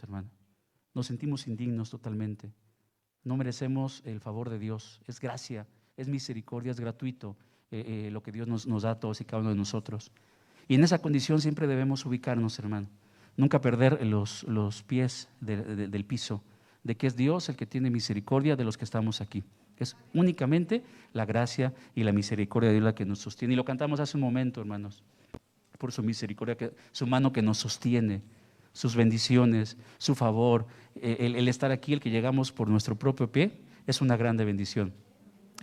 hermano. Nos sentimos indignos totalmente. No merecemos el favor de Dios. Es gracia, es misericordia, es gratuito eh, eh, lo que Dios nos, da a todos y cada uno de nosotros. Y en esa condición siempre debemos ubicarnos, hermano. Nunca perder los, los pies del piso, de que es Dios el que tiene misericordia de los que estamos aquí. Es únicamente la gracia y la misericordia de Dios la que nos sostiene. Y lo cantamos hace un momento, hermanos, por su misericordia, que, su mano que nos sostiene sus bendiciones, su favor, eh, el, estar aquí, el que llegamos por nuestro propio pie, es una grande bendición.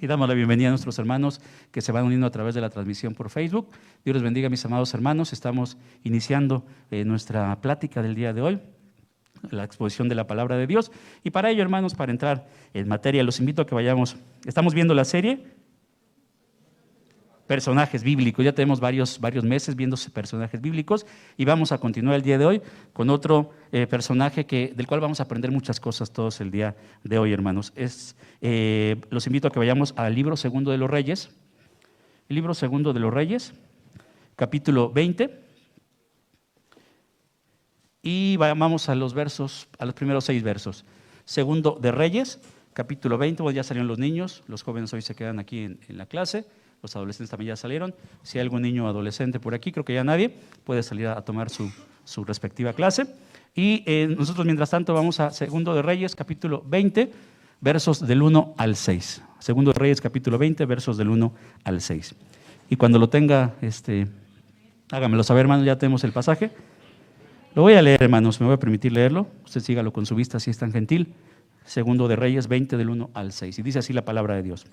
Y damos la bienvenida a nuestros hermanos que se van uniendo a través de la transmisión por Facebook. Dios les bendiga, mis amados hermanos. Estamos iniciando eh, nuestra plática del día de hoy, la exposición de la palabra de Dios. Y para ello, hermanos, para entrar en materia, los invito a que vayamos. Estamos viendo la serie personajes bíblicos. Ya tenemos varios, varios meses viendo personajes bíblicos y vamos a continuar el día de hoy con otro eh, personaje que, del cual vamos a aprender muchas cosas todos el día de hoy, hermanos. Es, eh, los invito a que vayamos al libro segundo de los Reyes. Libro segundo de los Reyes, capítulo 20. Y vamos a los versos, a los primeros seis versos. Segundo de Reyes, capítulo 20. ya salieron los niños, los jóvenes hoy se quedan aquí en la clase los adolescentes también ya salieron. Si hay algún niño adolescente por aquí, creo que ya nadie, puede salir a, tomar su, respectiva clase. Y eh, nosotros, mientras tanto, vamos a Segundo de Reyes, capítulo 20, versos del 1 al 6. Segundo de Reyes, capítulo 20, versos del 1 al 6. Y cuando lo tenga, este, hágamelo saber, hermanos, ya tenemos el pasaje. Lo voy a leer, hermanos, me voy a permitir leerlo. Usted sígalo con su vista si es tan gentil. Segundo de Reyes 20, del 1 al 6. Y dice así la palabra de Dios.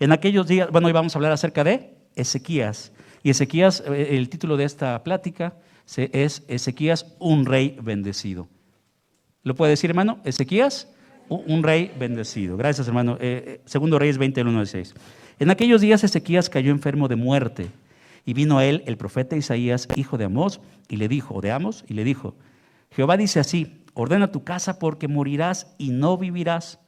En aquellos días, bueno, hoy vamos a hablar acerca de Ezequías. Y Ezequías, eh, el título de esta plática es Ezequías, un rey bendecido. ¿Lo puede decir, hermano? Ezequías, un rey bendecido. Gracias, hermano. Eh, eh, segundo Reyes 20, 1 6. En aquellos días Ezequías cayó enfermo de muerte. Y vino a él el profeta Isaías, hijo de Amós, y le dijo, de Amos, y le dijo, Jehová dice así, ordena tu casa porque morirás y no vivirás.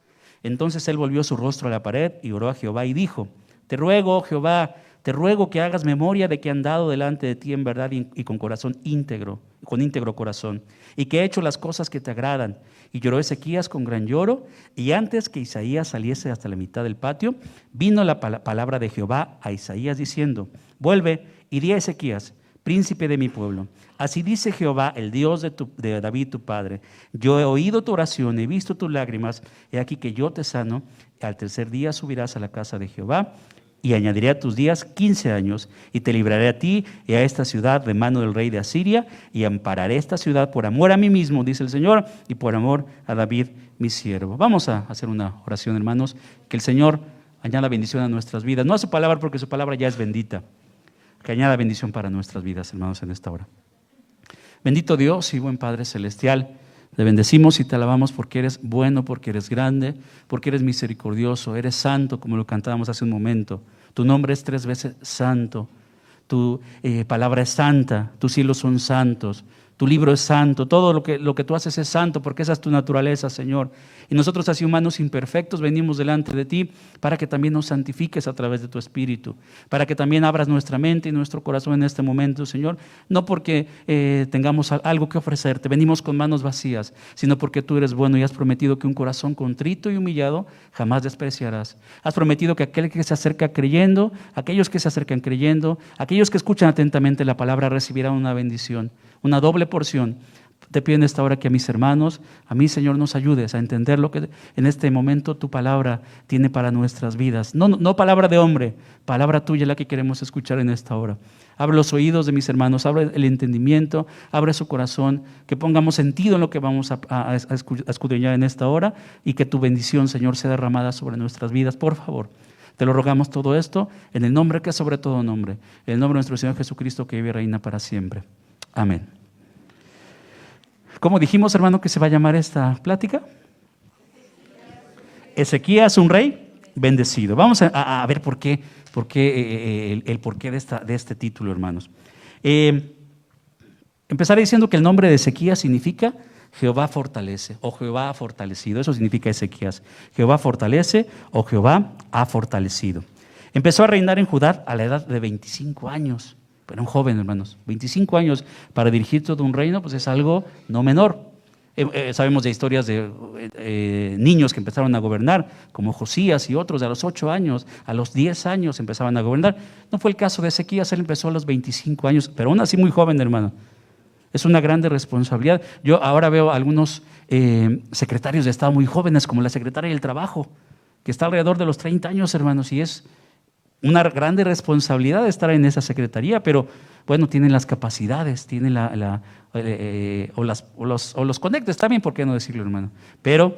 Entonces él volvió su rostro a la pared y oró a Jehová y dijo, te ruego, Jehová, te ruego que hagas memoria de que he andado delante de ti en verdad y con corazón íntegro, con íntegro corazón, y que he hecho las cosas que te agradan. Y lloró Ezequías con gran lloro, y antes que Isaías saliese hasta la mitad del patio, vino la palabra de Jehová a Isaías diciendo, vuelve y di a Ezequías, príncipe de mi pueblo. Así dice Jehová, el Dios de, David tu padre. Yo he oído tu oración, he visto tus lágrimas, he aquí que yo te sano. Al tercer día subirás a la casa de Jehová y añadiré a tus días quince años, y te libraré a ti y a esta ciudad de mano del rey de Asiria, y ampararé esta ciudad por amor a mí mismo, dice el Señor, y por amor a David, mi siervo. Vamos a hacer una oración, hermanos, que el Señor añada bendición a nuestras vidas, no a su palabra, porque su palabra ya es bendita que añada bendición para nuestras vidas, hermanos, en esta hora. Bendito Dios y buen Padre Celestial, te bendecimos y te alabamos porque eres bueno, porque eres grande, porque eres misericordioso, eres santo, como lo cantábamos hace un momento. Tu nombre es tres veces santo, tu eh, palabra es santa, tus cielos son santos, tu libro es santo, todo lo que, lo que tú haces es santo porque esa es tu naturaleza, Señor. Y nosotros así humanos imperfectos venimos delante de ti para que también nos santifiques a través de tu Espíritu, para que también abras nuestra mente y nuestro corazón en este momento, Señor. No porque eh, tengamos algo que ofrecerte, venimos con manos vacías, sino porque tú eres bueno y has prometido que un corazón contrito y humillado jamás despreciarás. Has prometido que aquel que se acerca creyendo, aquellos que se acercan creyendo, aquellos que escuchan atentamente la palabra recibirán una bendición una doble porción. Te pido en esta hora que a mis hermanos, a mí Señor, nos ayudes a entender lo que en este momento tu palabra tiene para nuestras vidas. No, no palabra de hombre, palabra tuya la que queremos escuchar en esta hora. Abre los oídos de mis hermanos, abre el entendimiento, abre su corazón, que pongamos sentido en lo que vamos a, a, escudriñar en esta hora y que tu bendición, Señor, sea derramada sobre nuestras vidas. Por favor, te lo rogamos todo esto en el nombre que es sobre todo nombre, en el nombre de nuestro Señor Jesucristo que vive y reina para siempre. Amén. ¿Cómo dijimos, hermano, que se va a llamar esta plática? Ezequías, un rey bendecido. Vamos a, ver por qué, por qué eh, eh, el, porqué de, esta, de, este título, hermanos. Eh, empezaré diciendo que el nombre de Ezequías significa Jehová fortalece o Jehová ha fortalecido. Eso significa Ezequías. Jehová fortalece o Jehová ha fortalecido. Empezó a reinar en Judá a la edad de 25 años Era un joven, hermanos. 25 años para dirigir todo un reino, pues es algo no menor. Eh, eh, sabemos de historias de eh, niños que empezaron a gobernar, como Josías y otros, a los 8 años, a los 10 años empezaban a gobernar. No fue el caso de Ezequías, él empezó a los 25 años, pero aún así muy joven, hermano. Es una grande responsabilidad. Yo ahora veo algunos secretarios de Estado muy jóvenes, como la secretaria del Trabajo, que está alrededor de los 30 años, hermanos, y es una grande responsabilidad estar en esa secretaría, pero bueno, tienen las capacidades, tienen la, eh, o, las, o, los, o los conectes también, ¿por qué no decirlo, hermano? Pero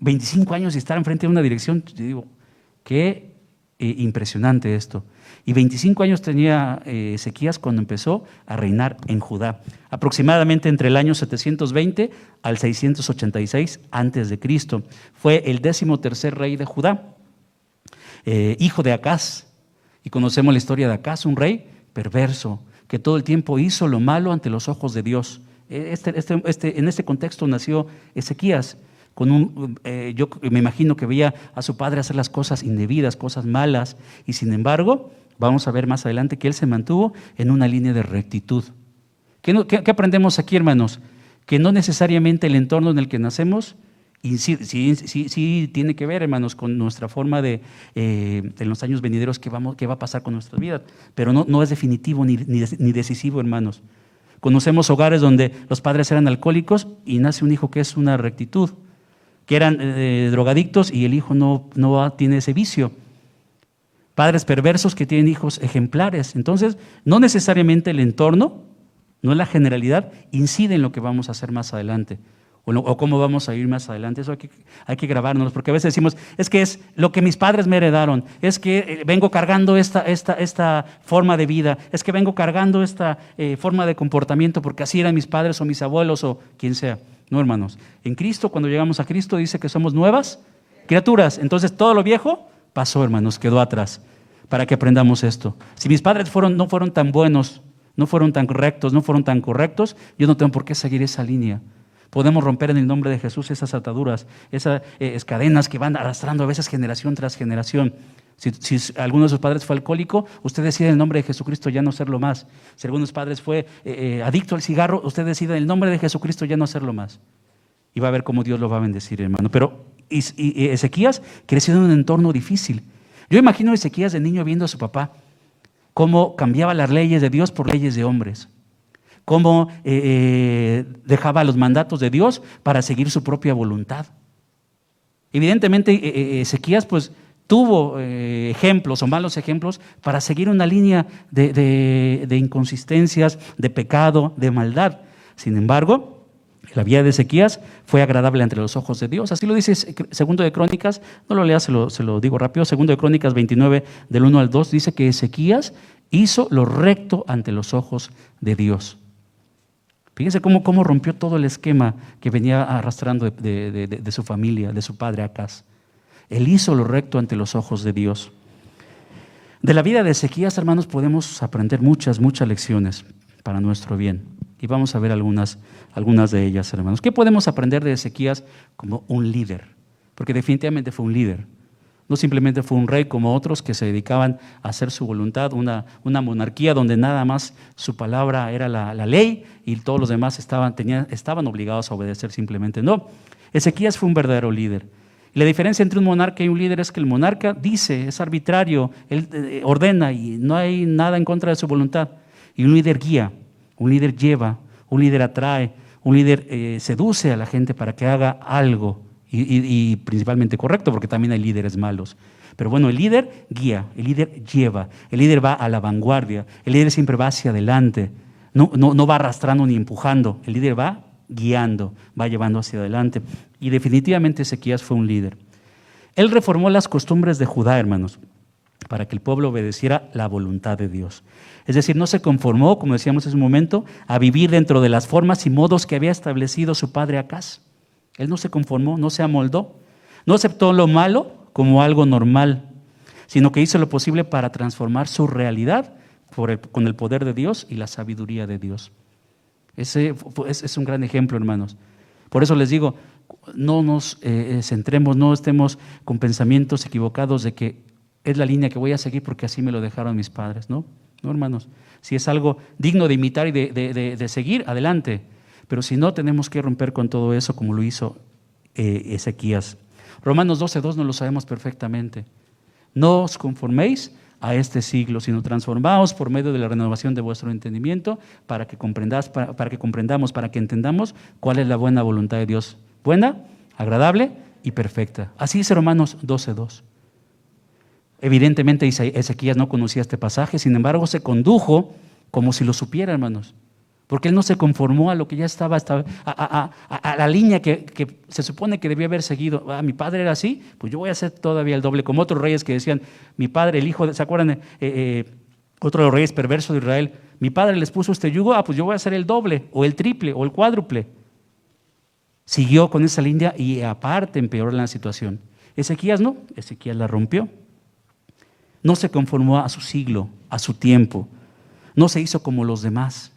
25 años y estar enfrente de una dirección, yo digo, qué eh, impresionante esto. Y 25 años tenía eh, Ezequías cuando empezó a reinar en Judá, aproximadamente entre el año 720 al 686 antes de Cristo. Fue el décimo tercer rey de Judá, hijo de Acaz. Y conocemos la historia de Acaz, un rey perverso, que todo el tiempo hizo lo malo ante los ojos de Dios. E, este, este, este, en este contexto nació Ezequías. Con un, eh, yo me imagino que veía a su padre hacer las cosas indebidas, cosas malas, y sin embargo, vamos a ver más adelante que él se mantuvo en una línea de rectitud. ¿Qué, qué aprendemos aquí, hermanos? Que no necesariamente el entorno en el que nacemos sí, sí, tiene que ver, hermanos, con nuestra forma de, eh, en los años venideros, qué, vamos, qué va a pasar con nuestra vida. Pero no, no es definitivo ni, ni, decisivo, hermanos. Conocemos hogares donde los padres eran alcohólicos y nace un hijo que es una rectitud, que eran eh, drogadictos y el hijo no, no tiene ese vicio. Padres perversos que tienen hijos ejemplares. Entonces, no necesariamente el entorno, no la generalidad, incide en lo que vamos a hacer más adelante o, cómo vamos a ir más adelante. Eso hay que, hay que grabárnoslo, porque a veces decimos, es que es lo que mis padres me heredaron, es que eh, vengo cargando esta, esta, esta forma de vida, es que vengo cargando esta eh, forma de comportamiento porque así eran mis padres o mis abuelos o quien sea. No, hermanos. En Cristo, cuando llegamos a Cristo, dice que somos nuevas criaturas. Entonces todo lo viejo pasó, hermanos, quedó atrás, para que aprendamos esto. Si mis padres fueron, no fueron tan buenos, no fueron tan rectos, no fueron tan correctos, yo no tengo por qué seguir esa línea. Podemos romper en el nombre de Jesús esas ataduras, esas eh, cadenas que van arrastrando a veces generación tras generación. Si, alguno de sus padres fue alcohólico, usted decide en el nombre de Jesucristo ya no serlo más. Si alguno de sus padres fue eh, eh, adicto al cigarro, usted decide en el nombre de Jesucristo ya no hacerlo más. Y va a ver cómo Dios lo va a bendecir, hermano. Pero Ezequías creció en un entorno difícil. Yo imagino a Ezequías de niño viendo a su papá, cómo cambiaba las leyes de Dios por leyes de hombres cómo eh, eh, dejaba los mandatos de Dios para seguir su propia voluntad. Evidentemente, eh, Ezequías pues tuvo ejemplos o malos ejemplos para seguir una línea de, inconsistencias, de pecado, de maldad. Sin embargo, la vida de Ezequías fue agradable entre los ojos de Dios. Así lo dice Segundo de Crónicas, no lo leas, se lo, lo digo rápido. Segundo de Crónicas 29, del 1 al 2, dice que Ezequías hizo lo recto ante los ojos de Dios. Fíjense cómo, cómo rompió todo el esquema que venía arrastrando de, su familia, de su padre Acaz. Él hizo lo recto ante los ojos de Dios. De la vida de Ezequías, hermanos, podemos aprender muchas, muchas lecciones para nuestro bien. Y vamos a ver algunas, algunas de ellas, hermanos. ¿Qué podemos aprender de Ezequías como un líder? Porque definitivamente fue un líder. No simplemente fue un rey como otros que se dedicaban a hacer su voluntad, una, una monarquía donde nada más su palabra era la, ley y todos los demás estaban, tenían, estaban obligados a obedecer simplemente. No, Ezequías fue un verdadero líder. La diferencia entre un monarca y un líder es que el monarca dice, es arbitrario, él eh, ordena y no hay nada en contra de su voluntad. Y un líder guía, un líder lleva, un líder atrae, un líder eh, seduce a la gente para que haga algo y, principalmente correcto, porque también hay líderes malos. Pero bueno, el líder guía, el líder lleva, el líder va a la vanguardia, el líder siempre va hacia adelante, no, no, no va arrastrando ni empujando, el líder va guiando, va llevando hacia adelante. Y definitivamente Ezequías fue un líder. Él reformó las costumbres de Judá, hermanos, para que el pueblo obedeciera la voluntad de Dios. Es decir, no se conformó, como decíamos en un momento, a vivir dentro de las formas y modos que había establecido su padre Acaz. Él no se conformó, no se amoldó, no aceptó lo malo como algo normal, sino que hizo lo posible para transformar su realidad con el poder de Dios y la sabiduría de Dios. Ese es, un gran ejemplo, hermanos. Por eso les digo, no nos eh, eh, centremos, no estemos con pensamientos equivocados de que es la línea que voy a seguir porque así me lo dejaron mis padres, ¿no? ¿no, hermanos? Si es algo digno de imitar y de, seguir, adelante. Pero si no, tenemos que romper con todo eso como lo hizo eh, Ezequías. Romanos 12.2 no lo sabemos perfectamente. No os conforméis a este siglo, sino transformaos por medio de la renovación de vuestro entendimiento para que, comprendas, para, que comprendamos, para que entendamos cuál es la buena voluntad de Dios. Buena, agradable y perfecta. Así dice Romanos 12.2. Evidentemente Ezequías no conocía este pasaje, sin embargo se condujo como si lo supiera, hermanos. Porque él no se conformó a lo que ya estaba, a, la línea que, se supone que debía haber seguido. Ah, mi padre era así, pues yo voy a hacer todavía el doble, como otros reyes que decían, mi padre, el hijo, ¿se acuerdan? Eh, eh, otro de los reyes perversos de Israel, mi padre les puso este yugo, ah, pues yo voy a hacer el doble, o el triple, o el cuádruple. Siguió con esa línea y aparte empeoró la situación. Ezequías no, Ezequías la rompió. No se conformó a su siglo, a su tiempo. No se hizo como los demás.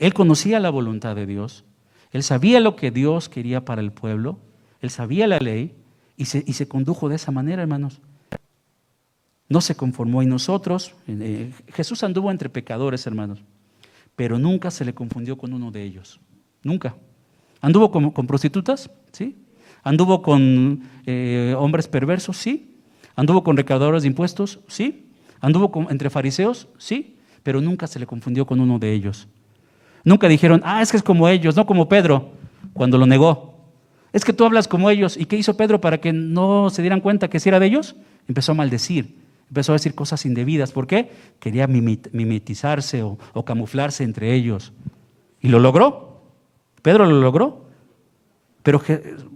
Él conocía la voluntad de Dios, él sabía lo que Dios quería para el pueblo, él sabía la ley y se, condujo de esa manera, hermanos. No se conformó y nosotros, eh, Jesús anduvo entre pecadores, hermanos, pero nunca se le confundió con uno de ellos, nunca. Anduvo con, prostitutas, ¿sí? Anduvo con eh, hombres perversos, sí. Anduvo con recaudadores de impuestos, sí. Anduvo entre fariseos, sí. Pero nunca se le confundió con uno de ellos. Nunca dijeron, ah, es que es como ellos, no como Pedro, cuando lo negó. Es que tú hablas como ellos. ¿Y qué hizo Pedro para que no se dieran cuenta que si era de ellos? Empezó a maldecir, empezó a decir cosas indebidas. ¿Por qué? Quería mimetizarse o, camuflarse entre ellos. ¿Y lo logró? ¿Pedro lo logró? Pero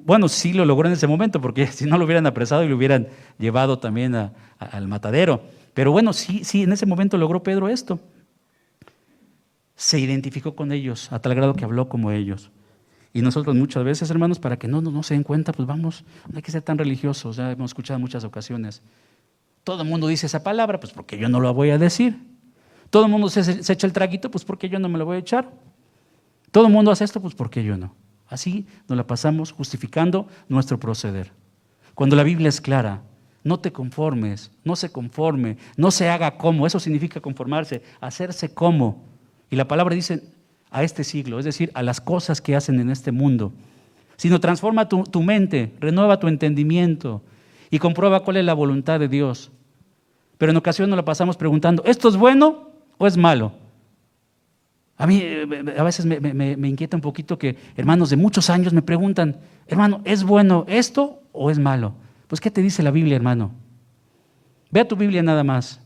bueno, sí lo logró en ese momento, porque si no lo hubieran apresado y lo hubieran llevado también al matadero. Pero bueno, sí, sí, en ese momento logró Pedro esto se identificó con ellos a tal grado que habló como ellos. Y nosotros muchas veces, hermanos, para que no, no, se den cuenta, pues vamos, no hay que ser tan religiosos, ya hemos escuchado muchas ocasiones. Todo el mundo dice esa palabra, pues porque yo no la voy a decir. Todo el mundo se, se echa el traguito, pues porque yo no me lo voy a echar. Todo el mundo hace esto, pues porque yo no. Así nos la pasamos justificando nuestro proceder. Cuando la Biblia es clara, no te conformes, no se conforme, no se haga como, eso significa conformarse, hacerse como. Y la palabra dice a este siglo, es decir, a las cosas que hacen en este mundo. Sino transforma tu, mente, renueva tu entendimiento y comprueba cuál es la voluntad de Dios. Pero en ocasiones nos la pasamos preguntando, ¿esto es bueno o es malo? A mí eh, a veces me, me, inquieta un poquito que hermanos de muchos años me preguntan, hermano, ¿es bueno esto o es malo? Pues ¿qué te dice la Biblia, hermano? Ve a tu Biblia nada más.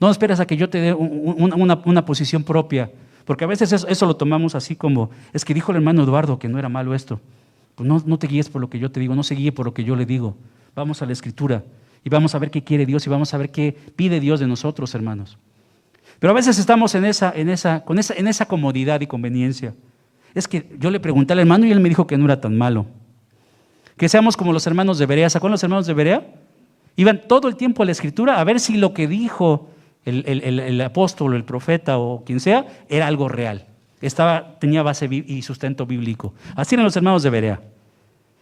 No esperas a que yo te dé una, posición propia, porque a veces eso, lo tomamos así como, es que dijo el hermano Eduardo que no era malo esto. Pues no, no te guíes por lo que yo te digo, no se guíe por lo que yo le digo. Vamos a la escritura y vamos a ver qué quiere Dios y vamos a ver qué pide Dios de nosotros, hermanos. Pero a veces estamos en esa, en esa, con esa, en esa comodidad y conveniencia. Es que yo le pregunté al hermano y él me dijo que no era tan malo. Que seamos como los hermanos de Berea. ¿Sacó los hermanos de Berea? Iban todo el tiempo a la escritura a ver si lo que dijo el, apóstol, el profeta o quien sea, era algo real. Estaba, tenía base y sustento bíblico. Así eran los hermanos de Berea.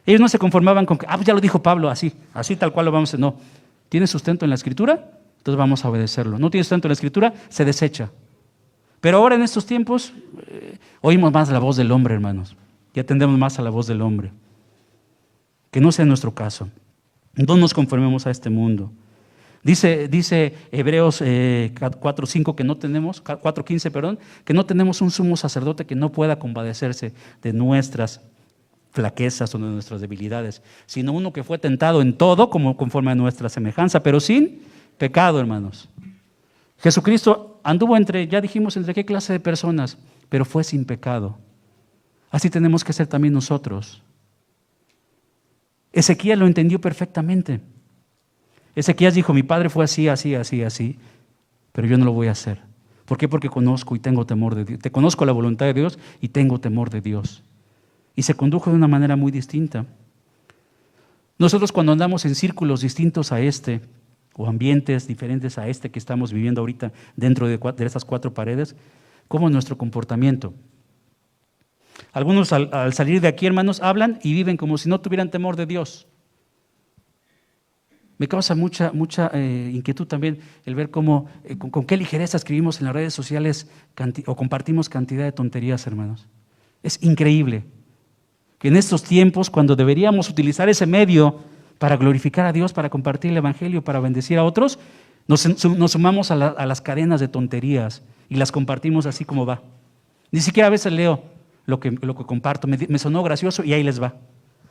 Ellos no se conformaban con que, ah, pues ya lo dijo Pablo, así, así tal cual lo vamos a hacer. No. ¿Tiene sustento en la escritura? Entonces vamos a obedecerlo. No tiene sustento en la escritura, se desecha. Pero ahora en estos tiempos eh, oímos más la voz del hombre, hermanos. Y atendemos más a la voz del hombre. Que no sea nuestro caso. No nos conformemos a este mundo. Dice, dice Hebreos 4.5 eh, que no tenemos, 4.15, perdón, que no tenemos un sumo sacerdote que no pueda compadecerse de nuestras flaquezas o de nuestras debilidades, sino uno que fue tentado en todo como conforme a nuestra semejanza, pero sin pecado, hermanos. Jesucristo anduvo entre, ya dijimos, entre qué clase de personas, pero fue sin pecado. Así tenemos que ser también nosotros. Ezequiel lo entendió perfectamente. Ezequías dijo, mi padre fue así, así, así, así, pero yo no lo voy a hacer. ¿Por qué? Porque conozco y tengo temor de Dios. Te conozco la voluntad de Dios y tengo temor de Dios. Y se condujo de una manera muy distinta. Nosotros cuando andamos en círculos distintos a este, o ambientes diferentes a este que estamos viviendo ahorita dentro de, de estas cuatro paredes, ¿cómo es nuestro comportamiento? Algunos al salir de aquí, hermanos, hablan y viven como si no tuvieran temor de Dios. Me causa mucha, mucha eh, inquietud también el ver cómo, eh, con, qué ligereza escribimos en las redes sociales o compartimos cantidad de tonterías, hermanos. Es increíble que en estos tiempos, cuando deberíamos utilizar ese medio para glorificar a Dios, para compartir el Evangelio, para bendecir a otros, nos, sumamos a, las cadenas de tonterías y las compartimos así como va. Ni siquiera a veces leo lo que, lo que comparto, me sonó gracioso y ahí les va.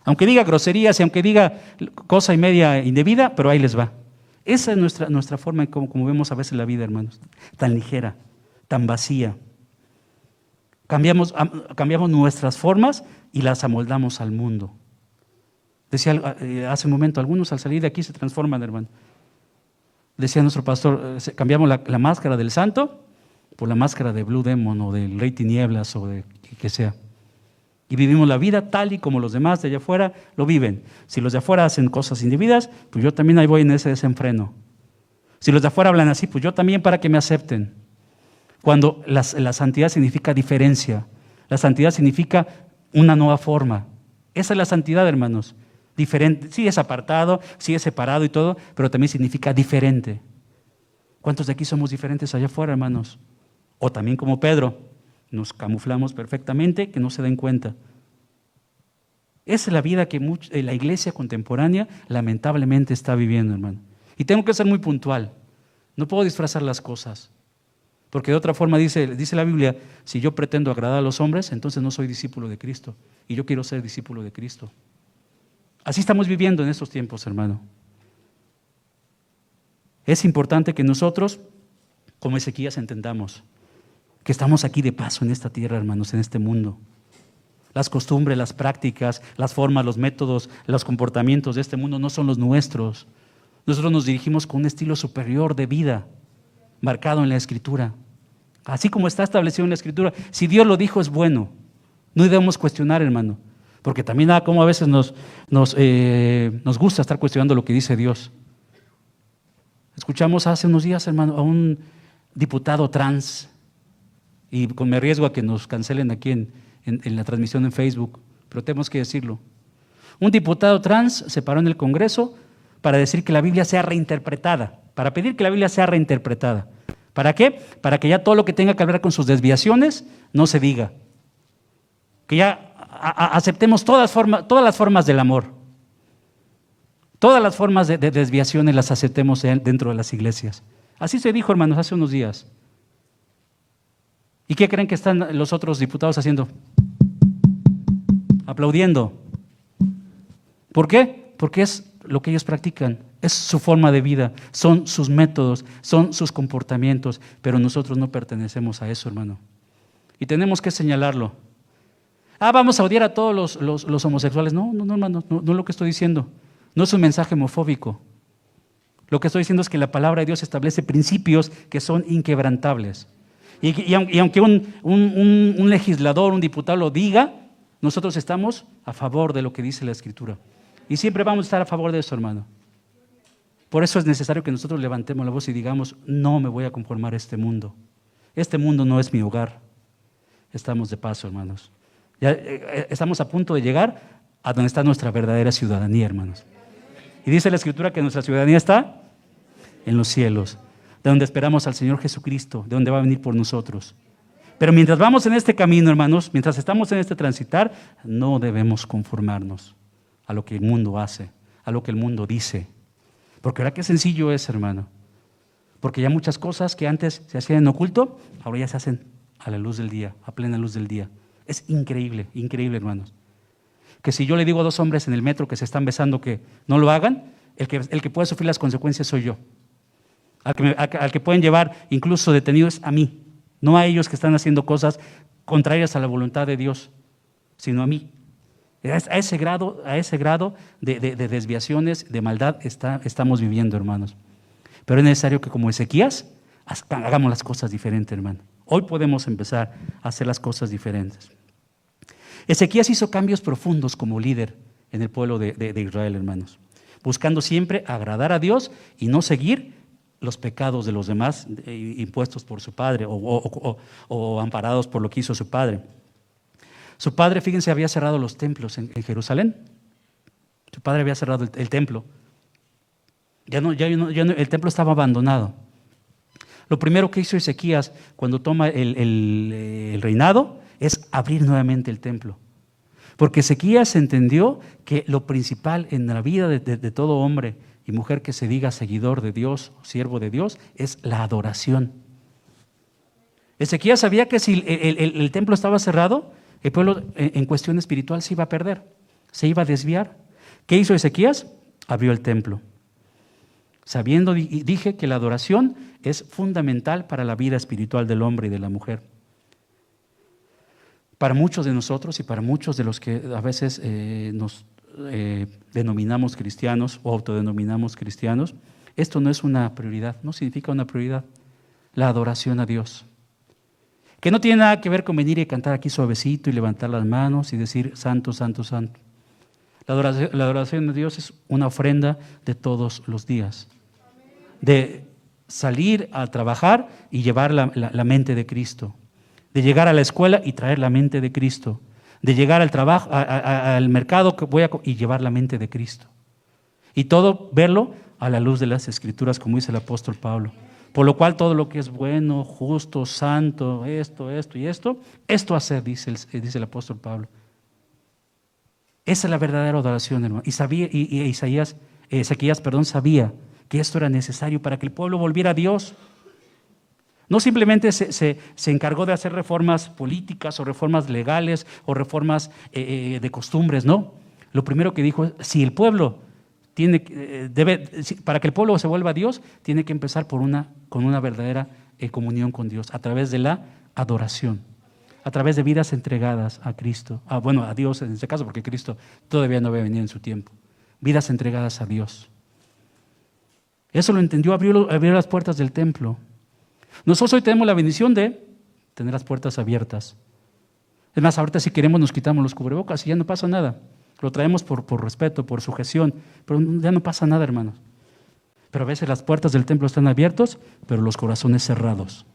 Aunque diga groserías y aunque diga cosa y media indebida, pero ahí les va. Esa es nuestra, nuestra forma como, vemos a veces la vida, hermanos. Tan ligera, tan vacía. Cambiamos, cambiamos nuestras formas y las amoldamos al mundo. Decía eh, hace un momento, algunos al salir de aquí se transforman, hermano. Decía nuestro pastor, eh, cambiamos la, la, máscara del santo por la máscara de Blue Demon o del Rey Tinieblas o de que sea. Y vivimos la vida tal y como los demás de allá afuera lo viven. Si los de afuera hacen cosas indebidas, pues yo también ahí voy en ese desenfreno. Si los de afuera hablan así, pues yo también para que me acepten. Cuando la, la santidad significa diferencia, la santidad significa una nueva forma. Esa es la santidad, hermanos. Diferente. Sí es apartado, sí es separado y todo, pero también significa diferente. ¿Cuántos de aquí somos diferentes allá afuera, hermanos? O también como Pedro, nos camuflamos perfectamente, que no se den cuenta. Esa es la vida que eh, la iglesia contemporánea lamentablemente está viviendo, hermano. Y tengo que ser muy puntual. No puedo disfrazar las cosas. Porque de otra forma dice, dice la Biblia, si yo pretendo agradar a los hombres, entonces no soy discípulo de Cristo. Y yo quiero ser discípulo de Cristo. Así estamos viviendo en estos tiempos, hermano. Es importante que nosotros, como Ezequías, entendamos que estamos aquí de paso en esta tierra, hermanos, en este mundo. Las costumbres, las prácticas, las formas, los métodos, los comportamientos de este mundo no son los nuestros. Nosotros nos dirigimos con un estilo superior de vida, marcado en la Escritura. Así como está establecido en la Escritura. Si Dios lo dijo, es bueno. No debemos cuestionar, hermano. Porque también da como a veces nos, nos, eh, nos gusta estar cuestionando lo que dice Dios. Escuchamos hace unos días, hermano, a un diputado trans y me arriesgo a que nos cancelen aquí en, la transmisión en Facebook, pero tenemos que decirlo. Un diputado trans se paró en el Congreso para decir que la Biblia sea reinterpretada, para pedir que la Biblia sea reinterpretada. ¿Para qué? Para que ya todo lo que tenga que ver con sus desviaciones no se diga. Que ya aceptemos todas, todas las formas del amor. Todas las formas de desviaciones las aceptemos dentro de las iglesias. Así se dijo, hermanos, hace unos días. ¿Y qué creen que están los otros diputados haciendo? Aplaudiendo. ¿Por qué? Porque es lo que ellos practican, es su forma de vida, son sus métodos, son sus comportamientos, pero nosotros no pertenecemos a eso, hermano. Y tenemos que señalarlo. Ah, vamos a odiar a todos los, homosexuales. No, no, no, hermano, no, no es lo que estoy diciendo. No es un mensaje homofóbico. Lo que estoy diciendo es que la palabra de Dios establece principios que son inquebrantables. Y, aunque un, legislador, un diputado lo diga, nosotros estamos a favor de lo que dice la Escritura. Y siempre vamos a estar a favor de eso, hermano. Por eso es necesario que nosotros levantemos la voz y digamos, no me voy a conformar a este mundo. Este mundo no es mi hogar. Estamos de paso, hermanos. Eh, eh, estamos a punto de llegar a donde está nuestra verdadera ciudadanía, hermanos. Y dice la Escritura que nuestra ciudadanía está en los cielos de donde esperamos al Señor Jesucristo, de donde va a venir por nosotros. Pero mientras vamos en este camino, hermanos, mientras estamos en este transitar, no debemos conformarnos a lo que el mundo hace, a lo que el mundo dice. Porque ahora qué sencillo es, hermano. Porque ya muchas cosas que antes se hacían en oculto, ahora ya se hacen a la luz del día, a plena luz del día. Es increíble, increíble, hermanos. Que si yo le digo a dos hombres en el metro que se están besando que no lo hagan, el que, el que puede sufrir las consecuencias soy yo al que, pueden llevar incluso detenidos a mí, no a ellos que están haciendo cosas contrarias a la voluntad de Dios, sino a mí. A ese grado, a ese grado de, desviaciones, de maldad estamos viviendo, hermanos. Pero es necesario que como Ezequías hagamos las cosas diferentes, hermano. Hoy podemos empezar a hacer las cosas diferentes. Ezequías hizo cambios profundos como líder en el pueblo de Israel, hermanos, buscando siempre agradar a Dios y no seguir los pecados de los demás impuestos por su padre o, amparados por lo que hizo su padre. Su padre, fíjense, había cerrado los templos en, Jerusalén. Su padre había cerrado el, templo. Ya no, el templo estaba abandonado. Lo primero que hizo Ezequías cuando toma el, el, reinado es abrir nuevamente el templo. Porque Ezequías entendió que lo principal en la vida de, de, todo hombre y mujer que se diga seguidor de Dios, siervo de Dios, es la adoración. Ezequías sabía que si el templo estaba cerrado, el pueblo en cuestión espiritual se iba a perder, se iba a desviar. ¿Qué hizo Ezequías? Abrió el templo. Sabiendo, dije que la adoración es fundamental para la vida espiritual del hombre y de la mujer. Para muchos de nosotros y para muchos de los que a veces eh, nos eh, denominamos cristianos o autodenominamos cristianos, esto no es una prioridad, no significa una prioridad, la adoración a Dios. Que no tiene nada que ver con venir y cantar aquí suavecito y levantar las manos y decir santo, santo, santo. La adoración, la a Dios es una ofrenda de todos los días. De salir a trabajar y llevar la, la mente de Cristo de llegar a la escuela y traer la mente de Cristo, de llegar al trabajo, al mercado que voy a, y llevar la mente de Cristo. Y todo verlo a la luz de las escrituras, como dice el apóstol Pablo. Por lo cual todo lo que es bueno, justo, santo, esto, esto y esto, esto hacer, dice el, dice el apóstol Pablo. Esa es la verdadera adoración, hermano. Y, sabía, y, y Isaías, eh, Ezequías, perdón, sabía que esto era necesario para que el pueblo volviera a Dios. No simplemente se, se, se, encargó de hacer reformas políticas o reformas legales o reformas eh, de costumbres, no. Lo primero que dijo es, si el pueblo tiene, eh, debe, para que el pueblo se vuelva a Dios, tiene que empezar por una, con una verdadera eh, comunión con Dios, a través de la adoración, a través de vidas entregadas a Cristo, ah, bueno, a Dios en este caso, porque Cristo todavía no había venido en su tiempo, vidas entregadas a Dios. Eso lo entendió, abrió las puertas del templo. Nosotros hoy tenemos la bendición de tener las puertas abiertas. Es más, ahorita si queremos nos quitamos los cubrebocas y ya no pasa nada. Lo traemos por, por respeto, por sujeción, pero ya no pasa nada, hermanos. Pero a veces las puertas del templo están abiertas, pero los corazones cerrados.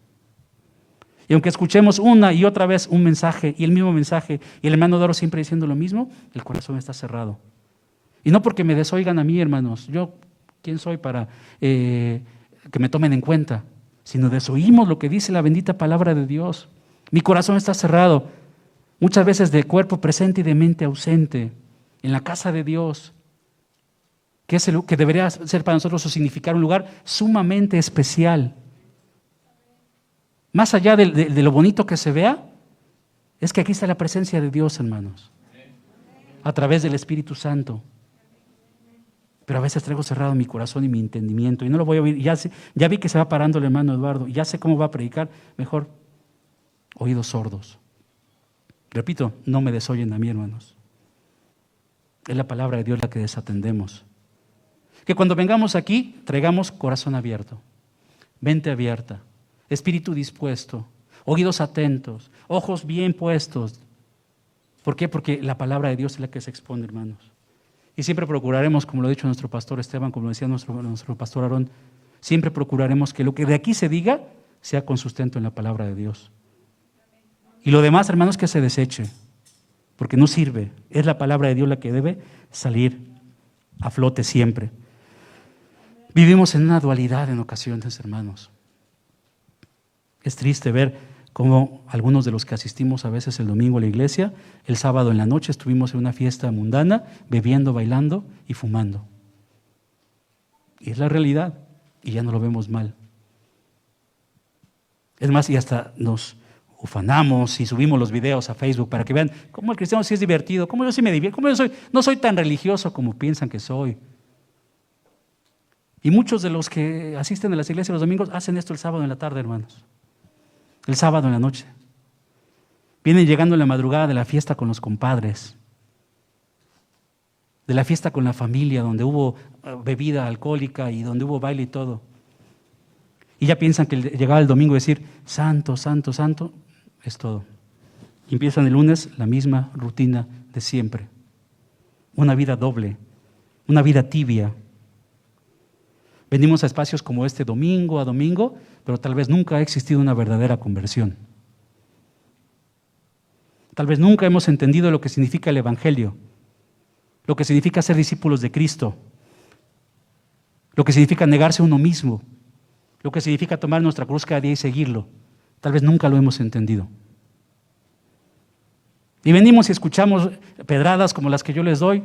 Y aunque escuchemos una y otra vez un mensaje y el mismo mensaje, y el hermano Doro siempre diciendo lo mismo, el corazón está cerrado. Y no porque me desoigan a mí, hermanos. Yo, ¿quién soy para eh, que me tomen en cuenta? Sino desoímos lo que dice la bendita palabra de Dios. Mi corazón está cerrado, muchas veces de cuerpo presente y de mente ausente, en la casa de Dios, que, es el, que debería ser para nosotros o significar un lugar sumamente especial. Más allá de, de, de lo bonito que se vea, es que aquí está la presencia de Dios, hermanos, a través del Espíritu Santo pero a veces traigo cerrado mi corazón y mi entendimiento y no lo voy a oír. Ya, vi que se va parando el hermano Eduardo ya sé cómo va a predicar. Mejor, oídos sordos. Repito, no me desoyen a mí, hermanos. Es la palabra de Dios la que desatendemos. Que cuando vengamos aquí, traigamos corazón abierto, mente abierta, espíritu dispuesto, oídos atentos, ojos bien puestos. ¿Por qué? Porque la palabra de Dios es la que se expone, hermanos. Y siempre procuraremos, como lo ha dicho nuestro pastor Esteban, como lo decía nuestro, nuestro pastor Aarón, siempre procuraremos que lo que de aquí se diga sea con sustento en la palabra de Dios. Y lo demás, hermanos, que se deseche, porque no sirve. Es la palabra de Dios la que debe salir a flote siempre. Vivimos en una dualidad en ocasiones, hermanos. Es triste ver como algunos de los que asistimos a veces el domingo a la iglesia, el sábado en la noche estuvimos en una fiesta mundana, bebiendo, bailando y fumando. Y es la realidad, y ya no lo vemos mal. Es más, y hasta nos ufanamos y subimos los videos a Facebook para que vean cómo el cristiano sí es divertido, cómo yo sí me divierto, cómo yo soy, no soy tan religioso como piensan que soy. Y muchos de los que asisten a las iglesias los domingos hacen esto el sábado en la tarde, hermanos el sábado en la noche. Vienen llegando la madrugada de la fiesta con los compadres, de la fiesta con la familia, donde hubo eh, bebida alcohólica y donde hubo baile y todo. Y ya piensan que llegaba el domingo decir, santo, santo, santo, es todo. Empiezan el lunes la misma rutina de siempre. Una vida doble, una vida tibia. Venimos a espacios como este domingo a domingo pero tal vez nunca ha existido una verdadera conversión. Tal vez nunca hemos entendido lo que significa el Evangelio, lo que significa ser discípulos de Cristo. lo que significa negarse a uno mismo, lo que significa tomar nuestra cruz cada día y seguirlo. Tal vez nunca lo hemos entendido. Y venimos y escuchamos pedradas como las que yo les doy,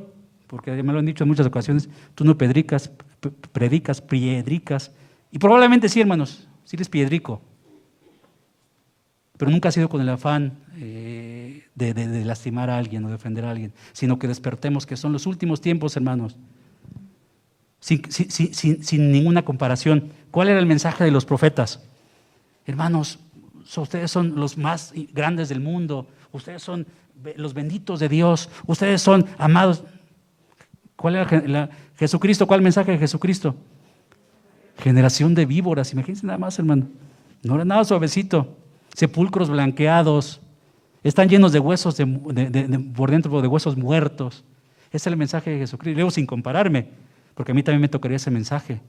porque me lo han dicho en muchas ocasiones, tú no pedricas, predicas, piedricas. Y probablemente sí, hermanos, sí eres piedrico, pero nunca ha sido con el afán eh, de, lastimar a alguien o de ofender a alguien, sino que despertemos que son los últimos tiempos, hermanos. Sin, sin, ninguna comparación. ¿Cuál era el mensaje de los profetas? Hermanos, ustedes son los más grandes del mundo, ustedes son los benditos de Dios, ustedes son amados. ¿Cuál era Jesucristo? ¿Cuál mensaje de Jesucristo? Generación de víboras, imagínense nada más, hermano. No era nada suavecito. Sepulcros blanqueados, están llenos de huesos por dentro de huesos muertos. Ese es el mensaje de Jesucristo. Luego sin compararme, porque a mí también me tocaría ese mensaje.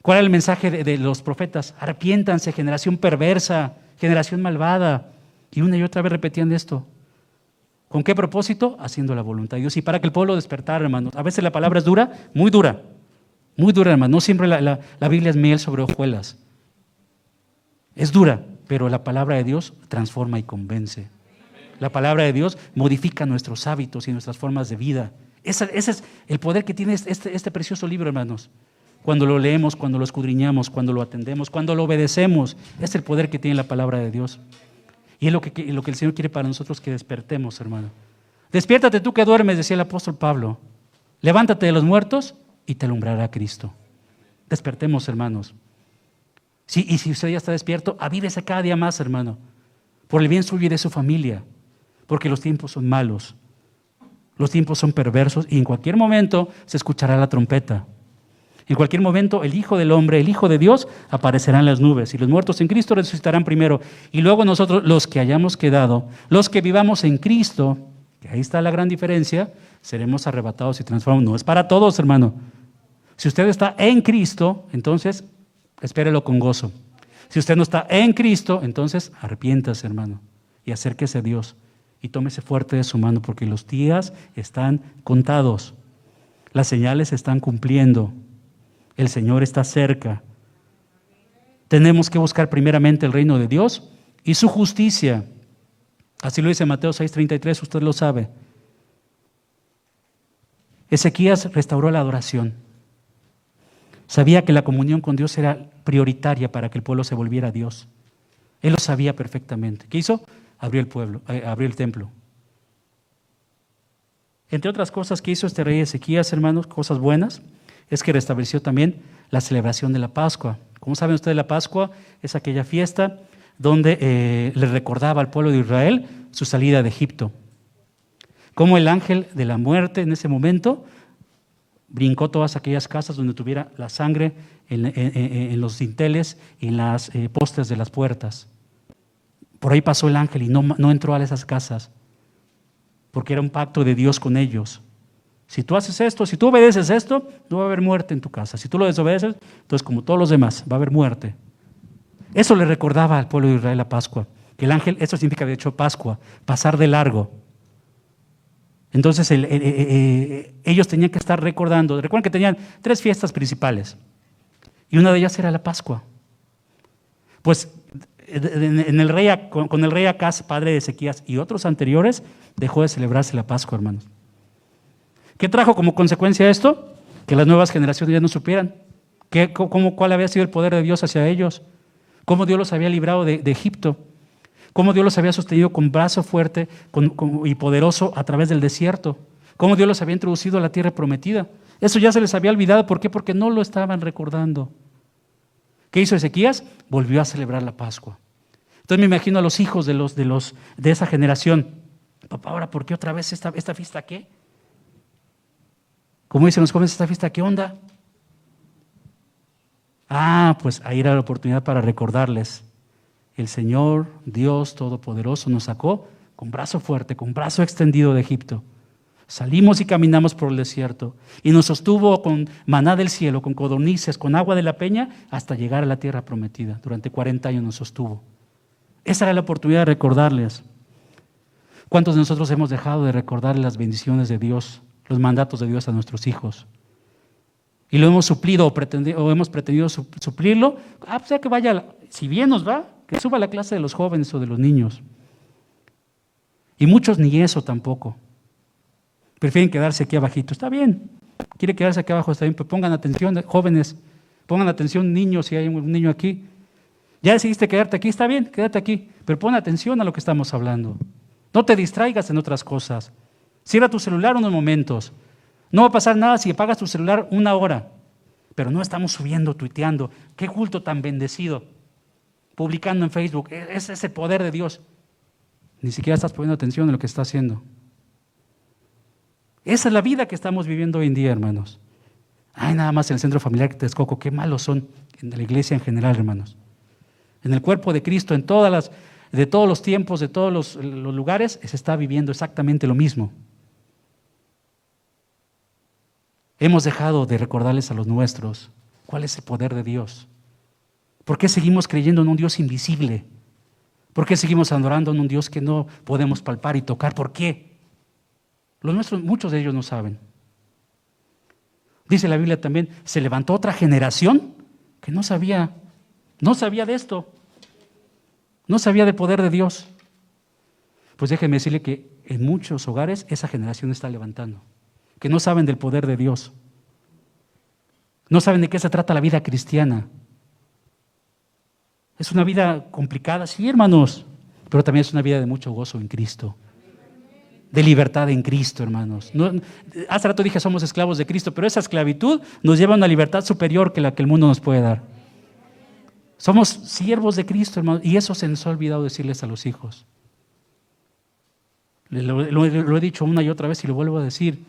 ¿Cuál es el mensaje de, los profetas? Arrepiéntanse, generación perversa, generación malvada. Y una y otra vez repetían esto. ¿Con qué propósito? Haciendo la voluntad de Dios. Y para que el pueblo despertara, hermanos. A veces la palabra es dura, muy dura. Muy dura, hermano. No siempre la, la Biblia es miel sobre hojuelas. Es dura, pero la palabra de Dios transforma y convence. La palabra de Dios modifica nuestros hábitos y nuestras formas de vida. Ese, es el poder que tiene este, este, precioso libro, hermanos. Cuando lo leemos, cuando lo escudriñamos, cuando lo atendemos, cuando lo obedecemos, es el poder que tiene la palabra de Dios. Y es lo que, lo que el Señor quiere para nosotros que despertemos, hermano. Despiértate tú que duermes, decía el apóstol Pablo. Levántate de los muertos y te alumbrará Cristo. Despertemos, hermanos. Sí, y si usted ya está despierto, avívese cada día más, hermano, por el bien suyo y de su familia, porque los tiempos son malos, los tiempos son perversos y en cualquier momento se escuchará la trompeta. En cualquier momento el Hijo del Hombre, el Hijo de Dios, aparecerá en las nubes y los muertos en Cristo resucitarán primero. Y luego nosotros, los que hayamos quedado, los que vivamos en Cristo, que ahí está la gran diferencia, seremos arrebatados y transformados. No es para todos, hermano. Si usted está en Cristo, entonces espérelo con gozo. Si usted no está en Cristo, entonces arrepiéntase, hermano, y acérquese a Dios y tómese fuerte de su mano, porque los días están contados, las señales se están cumpliendo, el Señor está cerca. Tenemos que buscar primeramente el reino de Dios y su justicia. Así lo dice Mateo 6:33, usted lo sabe. Ezequías restauró la adoración. Sabía que la comunión con Dios era prioritaria para que el pueblo se volviera a Dios. Él lo sabía perfectamente. ¿Qué hizo? Abrió el pueblo, eh, abrió el templo. Entre otras cosas que hizo este rey Ezequías, hermanos, cosas buenas, es que restableció también la celebración de la Pascua. Como saben ustedes, la Pascua es aquella fiesta donde eh, le recordaba al pueblo de Israel su salida de Egipto. Como el ángel de la muerte en ese momento brincó todas aquellas casas donde tuviera la sangre en, los dinteles y en las eh, postes de las puertas. Por ahí pasó el ángel y no, no entró a esas casas, porque era un pacto de Dios con ellos. Si tú haces esto, si tú obedeces esto, no va a haber muerte en tu casa. Si tú lo desobedeces, entonces como todos los demás, va a haber muerte. Eso le recordaba al pueblo de Israel la Pascua, que el ángel, eso significa de hecho Pascua, pasar de largo. Entonces eh, ellos tenían que estar recordando, recuerden que tenían tres fiestas principales y una de ellas era la Pascua. Pues en el rey, con el rey Acaz, padre de Ezequías y otros anteriores, dejó de celebrarse la Pascua, hermanos. ¿Qué trajo como consecuencia esto? Que las nuevas generaciones ya no supieran qué, cómo, cuál había sido el poder de Dios hacia ellos, cómo Dios los había librado de Egipto cómo Dios los había sostenido con brazo fuerte y poderoso a través del desierto, cómo Dios los había introducido a la tierra prometida. Eso ya se les había olvidado, ¿por qué? Porque no lo estaban recordando. ¿Qué hizo Ezequías? Volvió a celebrar la Pascua. Entonces me imagino a los hijos de, los, de, los, de esa generación. Papá, ahora, ¿por qué otra vez esta, esta fiesta qué? Como dicen los jóvenes, ¿esta fiesta qué onda? Ah, pues ahí era la oportunidad para recordarles el Señor, Dios Todopoderoso, nos sacó con brazo fuerte, con brazo extendido de Egipto. Salimos y caminamos por el desierto y nos sostuvo con maná del cielo, con codornices, con agua de la peña, hasta llegar a la tierra prometida. Durante 40 años nos sostuvo. Esa era la oportunidad de recordarles. ¿Cuántos de nosotros hemos dejado de recordar las bendiciones de Dios, los mandatos de Dios a nuestros hijos? y lo hemos suplido o, hemos pretendido suplirlo, ah, pues que vaya, si bien nos va, que suba a la clase de los jóvenes o de los niños. Y muchos ni eso tampoco. Prefieren quedarse aquí abajito. Está bien, quiere quedarse aquí abajo, está bien, pero pongan atención, jóvenes, pongan atención, niños, si hay un niño aquí. Ya decidiste quedarte aquí, está bien, quédate aquí, pero pon atención a lo que estamos hablando. No te distraigas en otras cosas. Cierra tu celular unos momentos. No va a pasar nada si apagas tu celular una hora. Pero no estamos subiendo, tuiteando. Qué culto tan bendecido. Publicando en Facebook. E-, es ese poder de Dios. Ni siquiera estás poniendo atención en lo que está haciendo. Esa es la vida que estamos viviendo hoy en día, hermanos. Ay, nada más en el centro familiar que te escoco. Qué malos son en la iglesia en general, hermanos. En el cuerpo de Cristo, en todas las, de todos los tiempos, de todos los, los lugares, se está viviendo exactamente lo mismo. Hemos dejado de recordarles a los nuestros cuál es el poder de Dios. ¿Por qué seguimos creyendo en un Dios invisible? ¿Por qué seguimos adorando en un Dios que no podemos palpar y tocar? ¿Por qué? Los nuestros, muchos de ellos no saben. Dice la Biblia también, se levantó otra generación que no sabía, no sabía de esto, no sabía del poder de Dios. Pues déjeme decirle que en muchos hogares esa generación está levantando que no saben del poder de Dios. No saben de qué se trata la vida cristiana. Es una vida complicada, sí, hermanos, pero también es una vida de mucho gozo en Cristo. De libertad en Cristo, hermanos. hace rato dije somos esclavos de Cristo, pero esa esclavitud nos lleva a una libertad superior que la que el mundo nos puede dar. Somos siervos de Cristo, hermanos, y eso se nos ha olvidado decirles a los hijos. lo he dicho una y otra vez y lo vuelvo a decir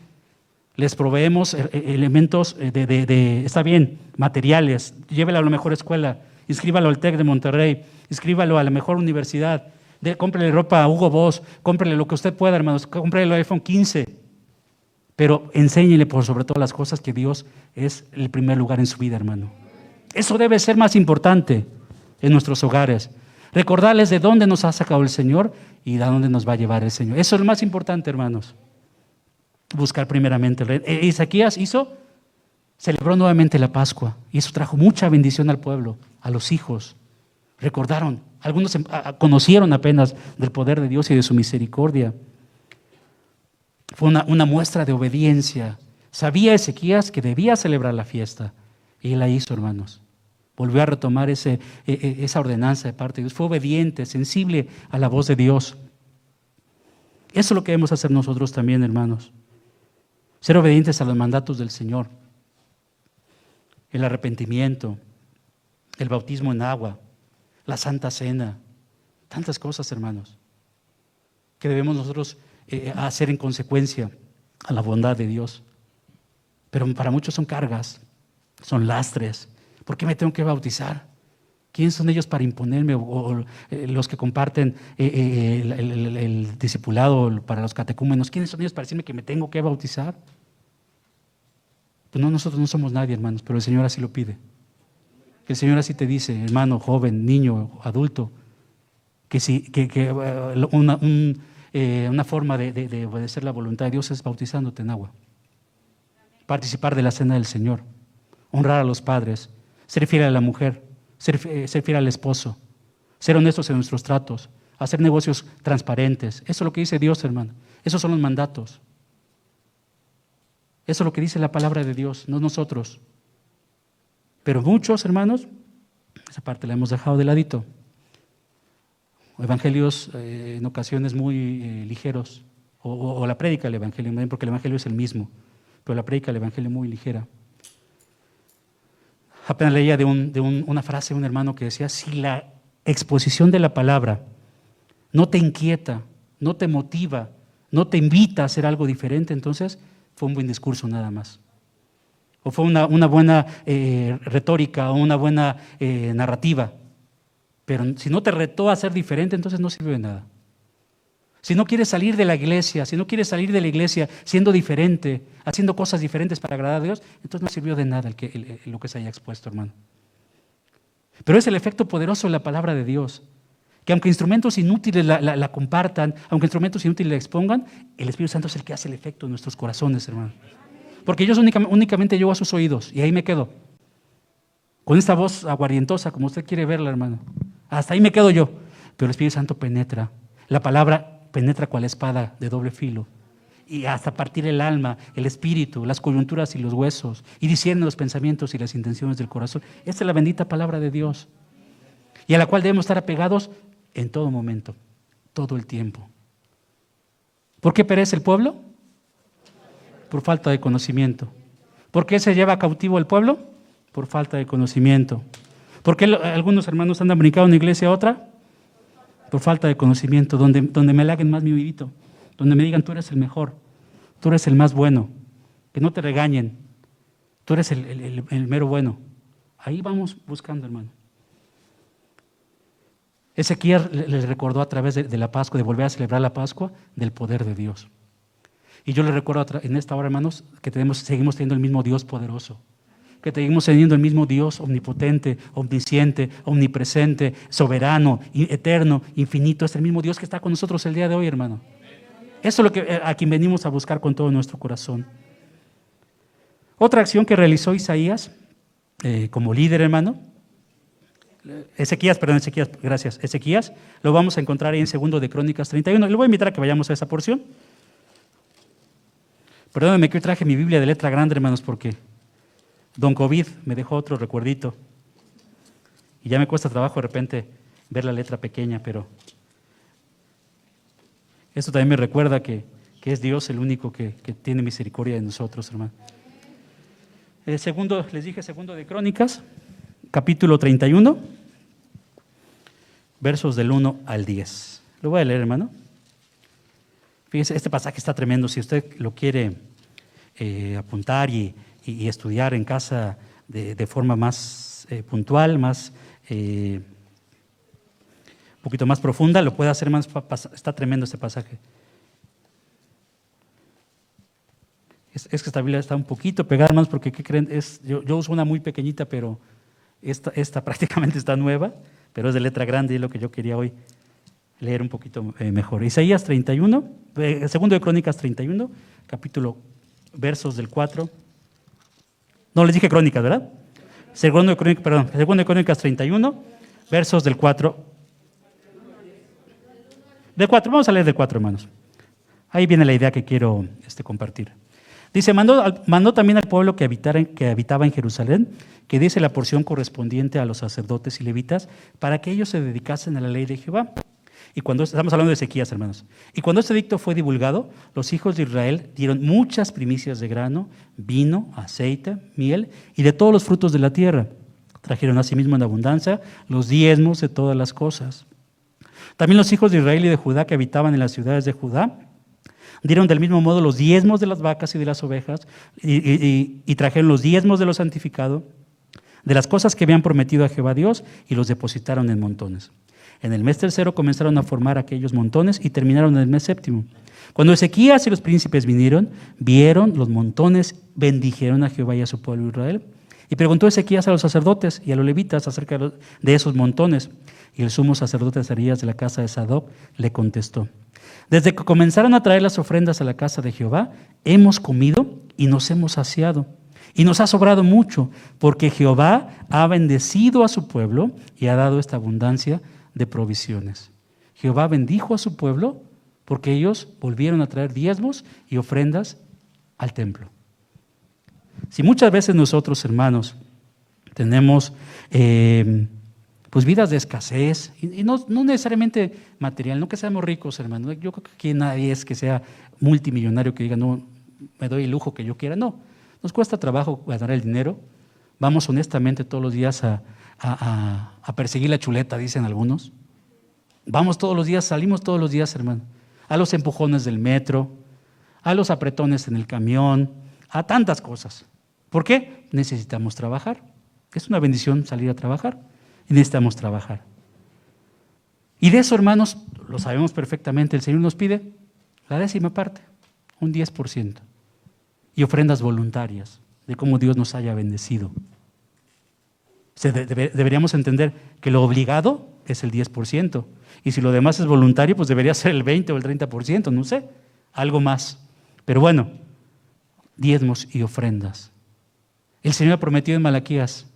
les proveemos eh, eh, elementos eh, de, está bien, materiales, llévelo a la mejor escuela, inscríbalo al TEC de Monterrey, inscríbalo a la mejor universidad, de, ropa a Hugo Boss, cómprele lo que usted pueda, hermanos, cómprele el iPhone 15, pero enséñele por sobre todas las cosas que Dios es el primer lugar en su vida, hermano. Eso debe ser más importante en nuestros hogares. Recordarles de dónde nos ha sacado el Señor y de dónde nos va a llevar el Señor. Eso es lo más importante, hermanos buscar primeramente el rey. E Ezequías hizo, celebró nuevamente la Pascua y eso trajo mucha bendición al pueblo, a los hijos. Recordaron, algunos em, conocieron apenas del poder de Dios y de su misericordia. Fue una, muestra de obediencia. Sabía Ezequías que debía celebrar la fiesta y la hizo, hermanos. Volvió a retomar ese, e, e, esa ordenanza de parte de Dios. Fue obediente, sensible a la voz de Dios. Eso es lo que debemos hacer nosotros también, hermanos ser obedientes a los mandatos del Señor, el arrepentimiento, el bautismo en agua, la santa cena, tantas cosas, hermanos, que debemos nosotros eh, hacer en consecuencia a la bondad de Dios. Pero para muchos son cargas, son lastres. ¿Por qué me tengo que bautizar? ¿Quién son ellos para imponerme? O, eh, los que comparten eh, el, el, discipulado para los catecúmenos, ¿quiénes son ellos para decirme que me tengo que bautizar? Pues no, nosotros no somos nadie, hermanos, pero el Señor así lo pide. El Señor así te dice, hermano, joven, niño, adulto, que, si, que, eh, una, eh, una, forma de, de, obedecer la voluntad de Dios es bautizándote en agua. Participar de la cena del Señor, honrar a los padres, ser fiel a la mujer, ser, eh, ser fiel al esposo, ser honestos en nuestros tratos, hacer negocios transparentes. Eso es lo que dice Dios, hermano. Esos son los mandatos. Eso es lo que dice la palabra de Dios, no nosotros. Pero muchos, hermanos, esa parte la hemos dejado de ladito. Evangelios eh, en ocasiones muy eh, ligeros, o, la prédica del Evangelio, porque el Evangelio es el mismo, pero la prédica del Evangelio muy ligera. Apenas leía de, una frase de un hermano que decía, si la exposición de la palabra no te inquieta, no te motiva, no te invita a hacer algo diferente, entonces fue un buen discurso nada más. O fue una, buena eh, retórica o una buena eh, narrativa. Pero si no te retó a ser diferente, entonces no sirve de nada. Si no quieres salir de la iglesia, si no quieres salir de la iglesia siendo diferente, haciendo cosas diferentes para agradar a Dios, entonces no sirvió de nada el que, lo que se haya expuesto, hermano. Pero es el efecto poderoso de la palabra de Dios que aunque instrumentos inútiles la, compartan, aunque instrumentos inútiles la expongan, el Espíritu Santo es el que hace el efecto en nuestros corazones, hermano. Porque yo únicamente llego a sus oídos y ahí me quedo. Con esta voz aguardientosa, como usted quiere verla, hermano. Hasta ahí me quedo yo. Pero el Espíritu Santo penetra. La palabra penetra cual espada de doble filo. Y hasta partir el alma, el espíritu, las coyunturas y los huesos. Y diciendo los pensamientos y las intenciones del corazón. Esta es la bendita palabra de Dios. Y a la cual debemos estar apegados en todo momento, todo el tiempo. ¿Por qué perece el pueblo? Por falta de conocimiento. ¿Por qué se lleva cautivo el pueblo? Por falta de conocimiento. ¿Por qué algunos hermanos andan brincando de una iglesia a otra? Por falta de conocimiento, donde, donde me laguen más mi vivito, donde me digan tú eres el mejor, tú eres el más bueno, que no te regañen, tú eres el, mero bueno. Ahí vamos buscando, hermano. Ezequiel les recordó a través de, la Pascua, de volver a celebrar la Pascua, del poder de Dios. Y yo les recuerdo en esta hora, hermanos, que tenemos, seguimos teniendo el mismo Dios poderoso, que seguimos teniendo el mismo Dios omnipotente, omnisciente, omnipresente, soberano, eterno, infinito. Es el mismo Dios que está con nosotros el día de hoy, hermano. Eso es lo que eh, a quien venimos a buscar con todo nuestro corazón. Otra acción que realizó Isaías eh, como líder, hermano, Ezequías, perdón, Ezequías, gracias. Ezequías, lo vamos a encontrar ahí en segundo de Crónicas 31. Le voy a invitar a que vayamos a esa porción. Perdónenme que hoy traje mi Biblia de letra grande, hermanos, porque Don COVID me dejó otro recuerdito. Y ya me cuesta trabajo de repente ver la letra pequeña, pero esto también me recuerda que, es Dios el único que, tiene misericordia de nosotros, hermano. El segundo, les dije, segundo de Crónicas, capítulo 31, versos del 1 al 10. Lo voy a leer, hermano. Este pasaje está tremendo. Si usted lo quiere eh, apuntar y, estudiar en casa de, forma más eh, puntual, más eh, un poquito más profunda, lo puede hacer más. Está tremendo este pasaje. Es, que esta Biblia está un poquito pegada más porque, ¿qué creen? Es, yo, yo uso una muy pequeñita, pero esta, prácticamente está nueva, pero es de letra grande y es lo que yo quería hoy leer un poquito eh, mejor. Isaías 31, eh, segundo de Crónicas 31, capítulo, versos del 4. No, les dije Crónicas, ¿verdad? Segundo de Crónicas, perdón, segundo de Crónicas 31, versos del 4. De 4, vamos a leer de 4, hermanos. Ahí viene la idea que quiero este, compartir. Dice, mandó, también al pueblo que, que habitaba en Jerusalén que diese la porción correspondiente a los sacerdotes y levitas para que ellos se dedicasen a la ley de Jehová. Y cuando estamos hablando de sequías, hermanos. Y cuando este dicto fue divulgado, los hijos de Israel dieron muchas primicias de grano, vino, aceite, miel y de todos los frutos de la tierra. Trajeron asimismo en abundancia los diezmos de todas las cosas. También los hijos de Israel y de Judá que habitaban en las ciudades de Judá dieron del mismo modo los diezmos de las vacas y de las ovejas, y, trajeron los diezmos de lo santificado, de las cosas que habían prometido a Jehová Dios, y los depositaron en montones. En el mes tercero comenzaron a formar aquellos montones y terminaron en el mes séptimo. Cuando Ezequías y los príncipes vinieron, vieron los montones, bendijeron a Jehová y a su pueblo Israel. Y preguntó Ezequías a los sacerdotes y a los levitas acerca de esos montones. Y el sumo sacerdote Azarías de la casa de Sadoc le contestó: Desde que comenzaron a traer las ofrendas a la casa de Jehová, hemos comido y nos hemos saciado. Y nos ha sobrado mucho, porque Jehová ha bendecido a su pueblo y ha dado esta abundancia de provisiones. Jehová bendijo a su pueblo porque ellos volvieron a traer diezmos y ofrendas al templo. Si muchas veces nosotros, hermanos, tenemos eh, pues vidas de escasez, y, no, necesariamente material, no que seamos ricos, hermano. Yo creo que aquí nadie es que sea multimillonario que diga, no, me doy el lujo que yo quiera. No, nos cuesta trabajo ganar el dinero. Vamos honestamente todos los días a perseguir la chuleta, dicen algunos. Vamos todos los días, salimos todos los días, hermano, a los empujones del metro, a los apretones en el camión, a tantas cosas. ¿Por qué? Necesitamos trabajar. Es una bendición salir a trabajar y necesitamos trabajar. Y de eso, hermanos, lo sabemos perfectamente, el Señor nos pide la décima parte, un 10%, y ofrendas voluntarias de cómo Dios nos haya bendecido. Deberíamos entender que lo obligado es el 10%, y si lo demás es voluntario, pues debería ser el 20 o el 30%, no sé, algo más. Pero bueno, diezmos y ofrendas. El Señor prometió en Malaquías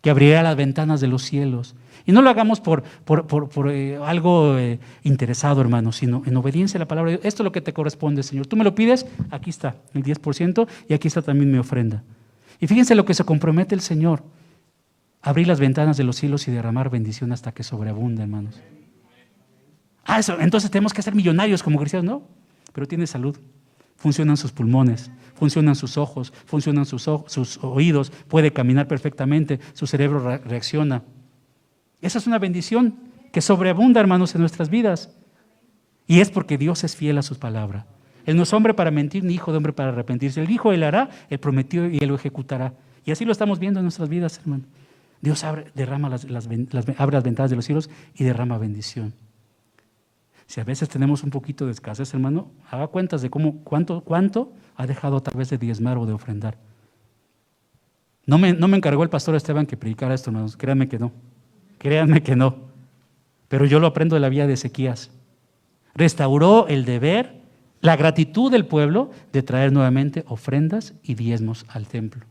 que abriría las ventanas de los cielos. Y no lo hagamos por, por, eh, algo eh, interesado, hermano, sino en obediencia a la palabra de Dios. Esto es lo que te corresponde, Señor. Tú me lo pides, aquí está, el 10%, y aquí está también mi ofrenda. Y fíjense lo que se compromete el Señor. Abrir las ventanas de los cielos y derramar bendición hasta que sobreabunde, hermanos. Ah, eso, entonces tenemos que ser millonarios como cristianos, ¿no? Pero tiene salud, funcionan sus pulmones, funcionan sus ojos, funcionan sus, sus oídos, puede caminar perfectamente, su cerebro reacciona. Esa es una bendición que sobreabunda, hermanos, en nuestras vidas. Y es porque Dios es fiel a su palabra. Él no es hombre para mentir, ni hijo de hombre para arrepentirse. El hijo Él hará, Él prometió y Él lo ejecutará. Y así lo estamos viendo en nuestras vidas, hermano. Dios abre, derrama las, abre las ventanas de los cielos y derrama bendición. Si a veces tenemos un poquito de escasez, hermano, haga cuentas de cómo, cuánto, cuánto ha dejado a través de diezmar o de ofrendar. No me, no me encargó el pastor Esteban que predicara esto, hermanos. Créanme que no. Créanme que no. Pero yo lo aprendo de la vía de Ezequías. Restauró el deber, la gratitud del pueblo de traer nuevamente ofrendas y diezmos al templo.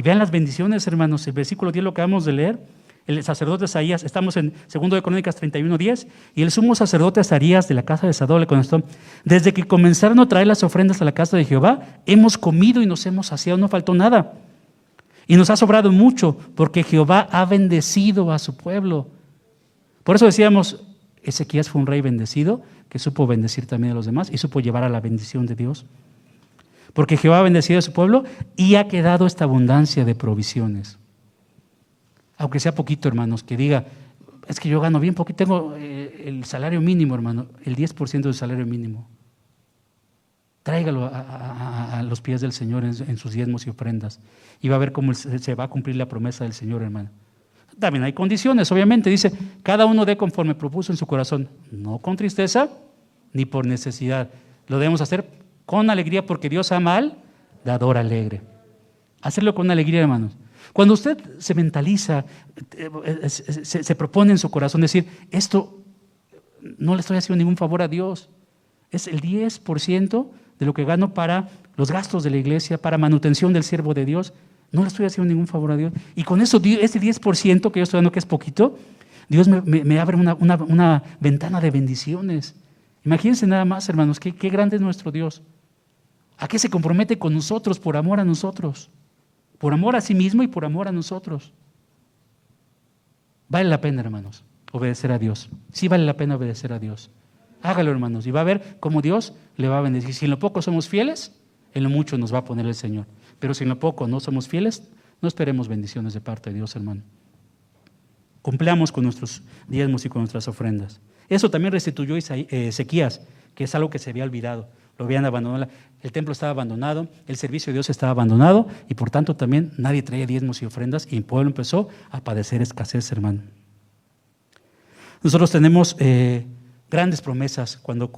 Y vean las bendiciones, hermanos. El versículo 10 lo que acabamos de leer el sacerdote Asaías, estamos en 2 de Crónicas 31.10, y el sumo sacerdote Asarías de la casa de Sadol le contestó, desde que comenzaron a traer las ofrendas a la casa de Jehová, hemos comido y nos hemos saciado, no faltó nada. Y nos ha sobrado mucho, porque Jehová ha bendecido a su pueblo. Por eso decíamos, Ezequías fue un rey bendecido, que supo bendecir también a los demás y supo llevar a la bendición de Dios. Porque Jehová ha bendecido a su pueblo y ha quedado esta abundancia de provisiones aunque sea poquito, hermanos, que diga, es que yo gano bien poquito, tengo eh, el salario mínimo, hermano, el 10% del salario mínimo. Tráigalo a, los pies del Señor en, sus diezmos y ofrendas. Y va a ver cómo se, va a cumplir la promesa del Señor, hermano. También hay condiciones, obviamente. Dice, cada uno dé conforme propuso en su corazón, no con tristeza ni por necesidad. Lo debemos hacer con alegría porque Dios ama al dador alegre. Hacerlo con alegría, hermanos. Cuando usted se mentaliza, eh, se, propone en su corazón decir, esto no le estoy haciendo ningún favor a Dios, es el 10% de lo que gano para los gastos de la iglesia, para manutención del siervo de Dios, no le estoy haciendo ningún favor a Dios. Y con eso, ese 10% que yo estoy dando, que es poquito, Dios me, abre una, ventana de bendiciones. Imagínense nada más, hermanos, qué grande es nuestro Dios. ¿A qué se compromete con nosotros por amor a nosotros? por amor a sí mismo y por amor a nosotros. Vale la pena, hermanos, obedecer a Dios. Sí vale la pena obedecer a Dios. Hágalo, hermanos, y va a ver cómo Dios le va a bendecir. Si en lo poco somos fieles, en lo mucho nos va a poner el Señor. Pero si en lo poco no somos fieles, no esperemos bendiciones de parte de Dios, hermano. Cumplamos con nuestros diezmos y con nuestras ofrendas. Eso también restituyó eh, Ezequías, que es algo que se había olvidado lo habían abandonado, el templo estaba abandonado, el servicio de Dios estaba abandonado y por tanto también nadie traía diezmos y ofrendas y el pueblo empezó a padecer escasez, hermano. Nosotros tenemos eh, grandes promesas cuando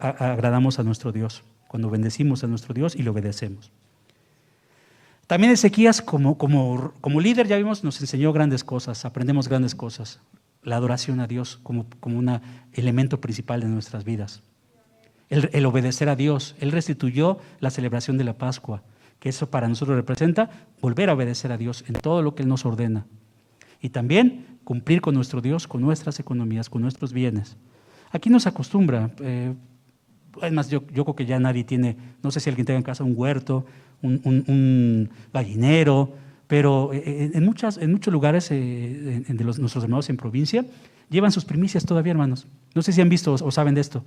agradamos a nuestro Dios, cuando bendecimos a nuestro Dios y le obedecemos. También Ezequías como, como, como líder, ya vimos, nos enseñó grandes cosas, aprendemos grandes cosas. La adoración a Dios como, como un elemento principal de nuestras vidas el, obedecer a Dios. Él restituyó la celebración de la Pascua, que eso para nosotros representa volver a obedecer a Dios en todo lo que Él nos ordena. Y también cumplir con nuestro Dios, con nuestras economías, con nuestros bienes. Aquí nos acostumbra, eh, además yo, creo que ya nadie tiene, no sé si alguien tenga en casa un huerto, un, gallinero, pero eh, eh, en, en muchos lugares de los, nuestros hermanos en provincia llevan sus primicias todavía, hermanos. No sé si han visto o saben de esto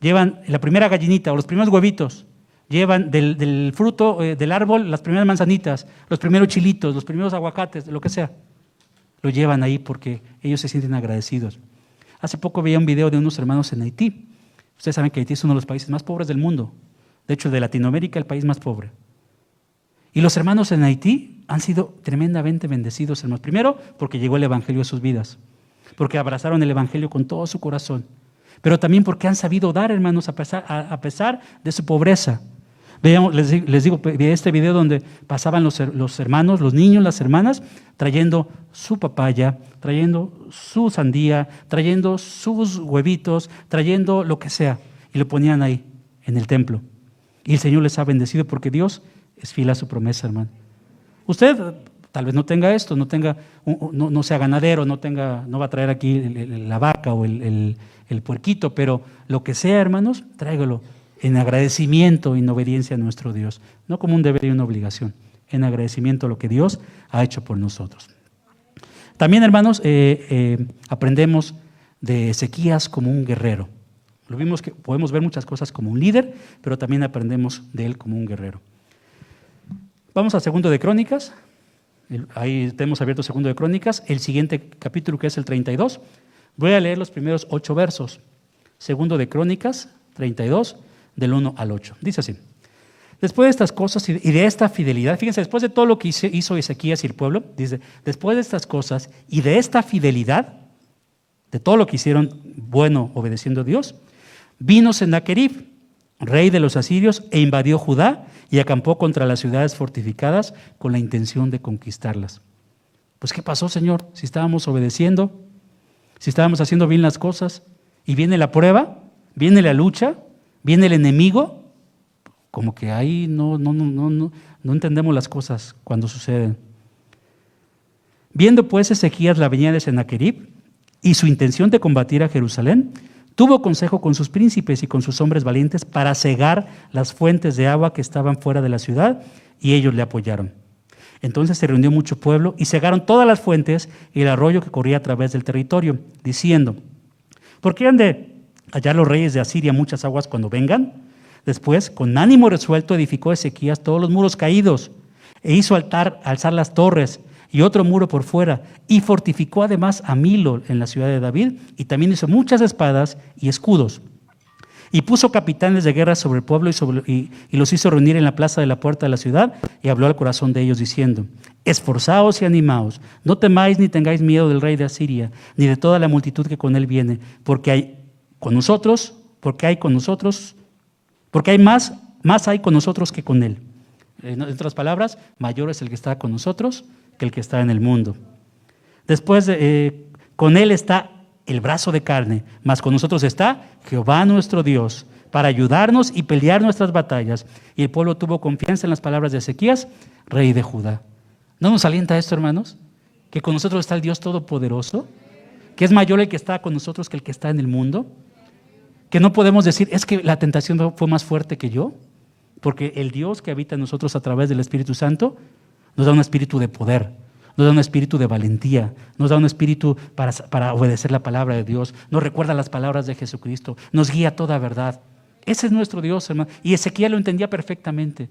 llevan la primera gallinita o los primeros huevitos, llevan del, fruto eh, del árbol las primeras manzanitas, los primeros chilitos, los primeros aguacates, lo que sea. Lo llevan ahí porque ellos se sienten agradecidos. Hace poco veía un video de unos hermanos en Haití. Ustedes saben que Haití es uno de los países más pobres del mundo. De hecho, de Latinoamérica, el país más pobre. Y los hermanos en Haití han sido tremendamente bendecidos, hermanos. Primero, porque llegó el Evangelio a sus vidas. Porque abrazaron el Evangelio con todo su corazón pero también porque han sabido dar, hermanos, a pesar, a, pesar de su pobreza. Veamos, les, digo, vi este video donde pasaban los, los, hermanos, los niños, las hermanas, trayendo su papaya, trayendo su sandía, trayendo sus huevitos, trayendo lo que sea, y lo ponían ahí, en el templo. Y el Señor les ha bendecido porque Dios es fiel a su promesa, hermano. Usted tal vez no tenga esto, no tenga, no, sea ganadero, no tenga, no va a traer aquí la vaca o el, puerquito, pero lo que sea, hermanos, tráigalo en agradecimiento en obediencia a nuestro Dios, no como un deber y una obligación, en agradecimiento a lo que Dios ha hecho por nosotros. También, hermanos, eh, eh, aprendemos de Ezequías como un guerrero. Lo vimos que podemos ver muchas cosas como un líder, pero también aprendemos de él como un guerrero. Vamos a segundo de Crónicas. Ahí tenemos abierto segundo de Crónicas. El siguiente capítulo que es el 32. Voy a leer los primeros ocho versos. Segundo de Crónicas 32, del 1 al 8. Dice así. Después de estas cosas y de esta fidelidad, fíjense, después de todo lo que hizo Ezequías y el pueblo, dice, después de estas cosas y de esta fidelidad, de todo lo que hicieron bueno obedeciendo a Dios, vino Sennacherib, rey de los asirios, e invadió Judá y acampó contra las ciudades fortificadas con la intención de conquistarlas. Pues ¿qué pasó, Señor? Si estábamos obedeciendo, si estábamos haciendo bien las cosas, y viene la prueba, viene la lucha, viene el enemigo, como que ahí no, no, no, no, no entendemos las cosas cuando suceden. Viendo pues Ezequías la venida de Sennacherib y su intención de combatir a Jerusalén, tuvo consejo con sus príncipes y con sus hombres valientes para cegar las fuentes de agua que estaban fuera de la ciudad, y ellos le apoyaron. Entonces se reunió mucho pueblo y cegaron todas las fuentes y el arroyo que corría a través del territorio, diciendo, ¿por qué han de hallar los reyes de Asiria muchas aguas cuando vengan? Después, con ánimo resuelto, edificó Ezequías todos los muros caídos e hizo altar, alzar las torres y otro muro por fuera, y fortificó además a Milo en la ciudad de David, y también hizo muchas espadas y escudos. Y puso capitanes de guerra sobre el pueblo y, los hizo reunir en la plaza de la puerta de la ciudad, y habló al corazón de ellos diciendo, esforzaos y animaos, no temáis ni tengáis miedo del rey de Asiria, ni de toda la multitud que con él viene, porque hay con nosotros, porque hay con nosotros porque hay más, más hay con nosotros que con Él. En otras palabras, mayor es el que está con nosotros que el que está en el mundo. Después, eh, con Él está el brazo de carne, más con nosotros está Jehová nuestro Dios, para ayudarnos y pelear nuestras batallas. Y el pueblo tuvo confianza en las palabras de Ezequías, rey de Judá. ¿No nos alienta esto, hermanos? Que con nosotros está el Dios Todopoderoso, que es mayor el que está con nosotros que el que está en el mundo que no podemos decir, es que la tentación fue más fuerte que yo, porque el Dios que habita en nosotros a través del Espíritu Santo nos da un espíritu de poder, nos da un espíritu de valentía, nos da un espíritu para, para obedecer la palabra de Dios, nos recuerda las palabras de Jesucristo, nos guía toda verdad. Ese es nuestro Dios, hermano. Y Ezequiel lo entendía perfectamente.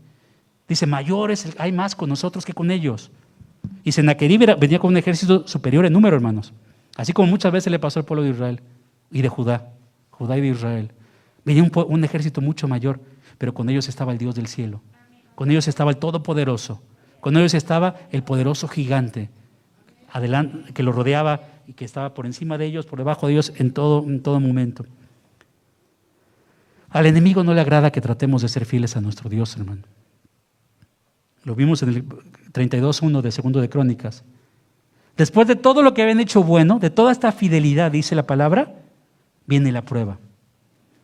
Dice, mayores hay más con nosotros que con ellos. Y Sennacherib venía con un ejército superior en número, hermanos. Así como muchas veces le pasó al pueblo de Israel y de Judá. Judá y de Israel. Venía un, ejército mucho mayor, pero con ellos estaba el Dios del cielo. Con ellos estaba el Todopoderoso. Con ellos estaba el poderoso gigante que lo rodeaba y que estaba por encima de ellos, por debajo de ellos en todo, en todo momento. Al enemigo no le agrada que tratemos de ser fieles a nuestro Dios, hermano. Lo vimos en el 32.1 de Segundo de Crónicas. Después de todo lo que habían hecho bueno, de toda esta fidelidad, dice la palabra, viene la prueba.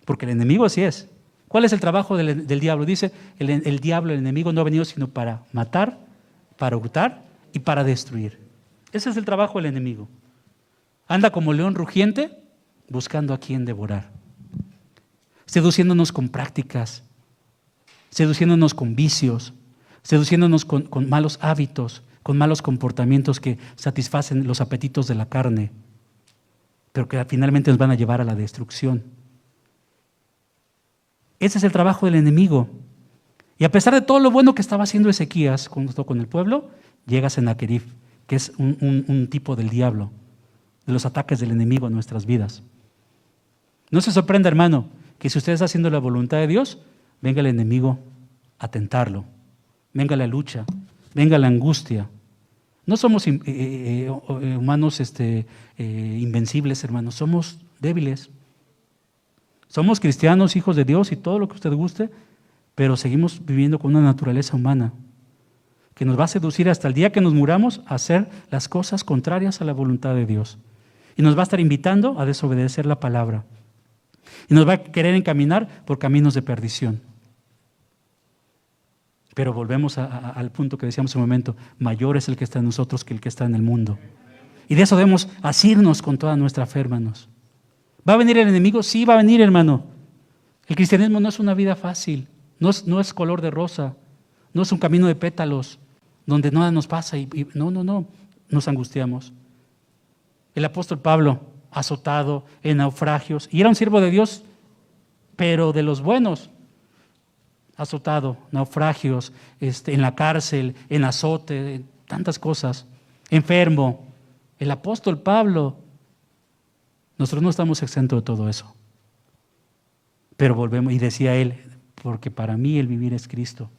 Porque el enemigo así es. ¿Cuál es el trabajo del, diablo? Dice, el, el, diablo, el enemigo no ha venido sino para matar, para hurtar y para destruir. Ese es el trabajo del enemigo. Anda como león rugiente buscando a quien devorar. Seduciéndonos con prácticas, seduciéndonos con vicios, seduciéndonos con malos hábitos, con malos comportamientos que satisfacen los apetitos de la carne pero que finalmente nos van a llevar a la destrucción. Ese es el trabajo del enemigo. Y a pesar de todo lo bueno que estaba haciendo Ezequías con el pueblo, llega Sennacherib, que es un, un tipo del diablo, de los ataques del enemigo a nuestras vidas. No se sorprenda, hermano, que si usted está haciendo la voluntad de Dios, venga el enemigo a tentarlo, venga la lucha, venga la angustia, no somos eh, eh, eh, humanos este, invencibles, hermanos, somos débiles. Somos cristianos, hijos de Dios y todo lo que usted guste, pero seguimos viviendo con una naturaleza humana que nos va a seducir hasta el día que nos muramos a hacer las cosas contrarias a la voluntad de Dios. Y nos va a estar invitando a desobedecer la palabra. Y nos va a querer encaminar por caminos de perdición. Pero volvemos al punto que decíamos un momento, mayor es el que está en nosotros que el que está en el mundo. Y de eso debemos asirnos con toda nuestra fe, hermanos. ¿Va a venir el enemigo? Sí, va a venir, hermano. El cristianismo no es una vida fácil, no es, no es color de rosa, no es un camino de pétalos donde nada nos pasa y, no, no, no, nos angustiamos. El apóstol Pablo, azotado en naufragios, y era un siervo de Dios, pero de los buenos, azotado, naufragios, este, en la cárcel, en azote, tantas cosas, enfermo. El apóstol Pablo, nosotros no estamos exentos de todo eso. Pero volvemos, y decía él, porque para mí el vivir es Cristo.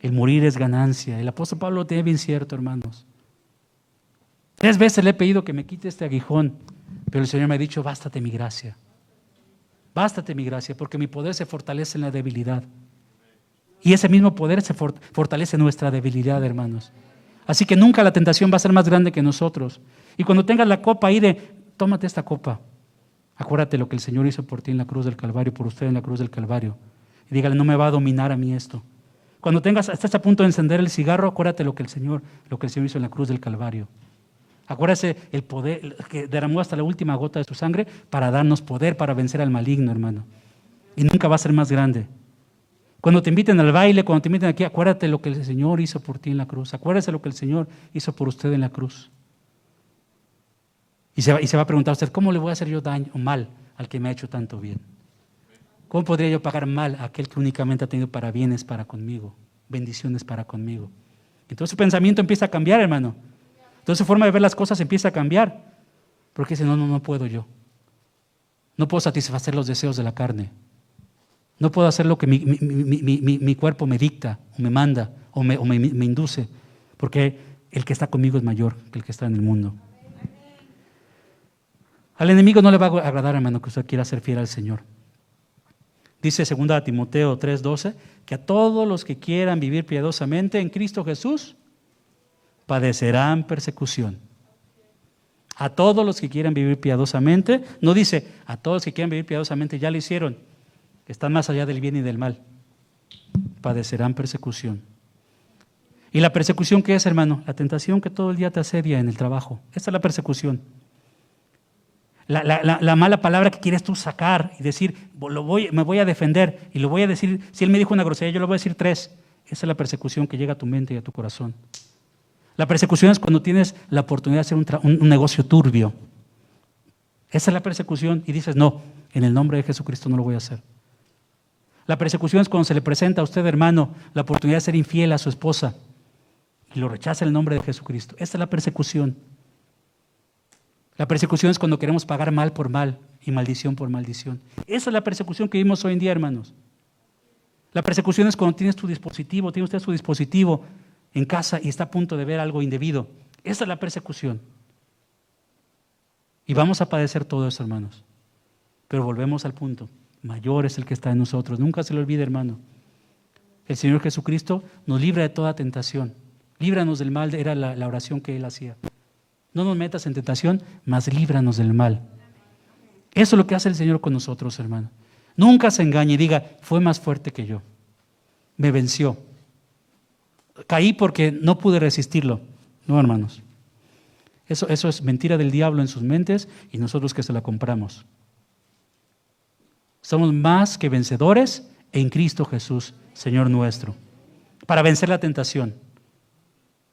El morir es ganancia. El apóstol Pablo lo tiene bien cierto, hermanos. Tres veces le he pedido que me quite este aguijón, pero el Señor me ha dicho, bástate mi gracia. Bástate mi gracia, porque mi poder se fortalece en la debilidad. Y ese mismo poder se fortalece en nuestra debilidad, hermanos. Así que nunca la tentación va a ser más grande que nosotros. Y cuando tengas la copa ahí de, tómate esta copa. Acuérdate lo que el Señor hizo por ti en la cruz del Calvario, por usted en la cruz del Calvario. Y dígale, no me va a dominar a mí esto. Cuando tengas, estás a punto de encender el cigarro, acuérdate lo que el Señor, lo que el Señor hizo en la cruz del Calvario. Acuérdese el poder que derramó hasta la última gota de su sangre para darnos poder para vencer al maligno, hermano. Y nunca va a ser más grande. Cuando te inviten al baile, cuando te inviten aquí, acuérdate lo que el Señor hizo por ti en la cruz. Acuérdese lo que el Señor hizo por usted en la cruz. Y se, va, y se va a preguntar usted, ¿cómo le voy a hacer yo daño o mal al que me ha hecho tanto bien? ¿Cómo podría yo pagar mal a aquel que únicamente ha tenido para bienes para conmigo, bendiciones para conmigo? Entonces su pensamiento empieza a cambiar, hermano. Entonces su forma de ver las cosas empieza a cambiar. Porque dice, no, no, no puedo yo. No puedo satisfacer los deseos de la carne. No puedo hacer lo que mi, cuerpo me dicta, o me manda, o, me, me induce. Porque el que está conmigo es mayor que el que está en el mundo. Al enemigo no le va a agradar, hermano, que usted quiera ser fiel al Señor. Dice 2 Timoteo 3:12 que a todos los que quieran vivir piadosamente en Cristo Jesús, padecerán persecución. A todos los que quieran vivir piadosamente, no dice a todos los que quieran vivir piadosamente, ya lo hicieron, que están más allá del bien y del mal, padecerán persecución. ¿Y la persecución qué es, hermano? La tentación que todo el día te asedia en el trabajo. Esa es la persecución. La, mala palabra que quieres tú sacar y decir, lo voy, me voy a defender y lo voy a decir, si él me dijo una grosería, yo le voy a decir tres. Esa es la persecución que llega a tu mente y a tu corazón. La persecución es cuando tienes la oportunidad de hacer un, negocio turbio. Esa es la persecución y dices, no, en el nombre de Jesucristo no lo voy a hacer. La persecución es cuando se le presenta a usted, hermano, la oportunidad de ser infiel a su esposa y lo rechaza en el nombre de Jesucristo. Esa es la persecución. La persecución es cuando queremos pagar mal por mal y maldición por maldición. Esa es la persecución que vimos hoy en día, hermanos. La persecución es cuando tienes tu dispositivo, tiene usted su dispositivo en casa y está a punto de ver algo indebido. Esa es la persecución. Y vamos a padecer todo eso, hermanos. Pero volvemos al punto. Mayor es el que está en nosotros. Nunca se lo olvide, hermano. El Señor Jesucristo nos libra de toda tentación. Líbranos del mal, era la, la oración que Él hacía. No nos metas en tentación, mas líbranos del mal. Eso es lo que hace el Señor con nosotros, hermano. Nunca se engañe y diga, fue más fuerte que yo. Me venció caí porque no pude resistirlo. No, hermanos. Eso, eso es mentira del diablo en sus mentes y nosotros que se la compramos. Somos más que vencedores en Cristo Jesús, Señor nuestro, para vencer la tentación,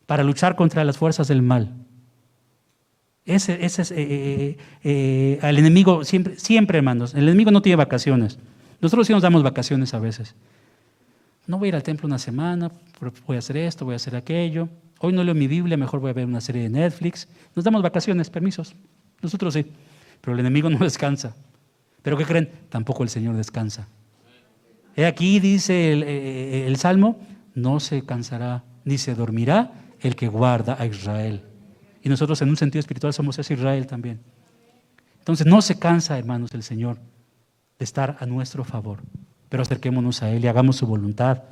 para luchar contra las fuerzas del mal. Ese, ese es eh, eh, eh, enemigo, siempre, siempre, hermanos, el enemigo no tiene vacaciones. Nosotros sí nos damos vacaciones a veces. No voy a ir al templo una semana, voy a hacer esto, voy a hacer aquello. Hoy no leo mi Biblia, mejor voy a ver una serie de Netflix. Nos damos vacaciones, permisos. Nosotros sí. Pero el enemigo no descansa. ¿Pero qué creen? Tampoco el Señor descansa. He aquí, dice el Salmo, no se cansará ni se dormirá el que guarda a Israel. Y nosotros en un sentido espiritual somos ese Israel también. Entonces no se cansa, hermanos, el Señor de estar a nuestro favor pero acerquémonos a Él y hagamos su voluntad.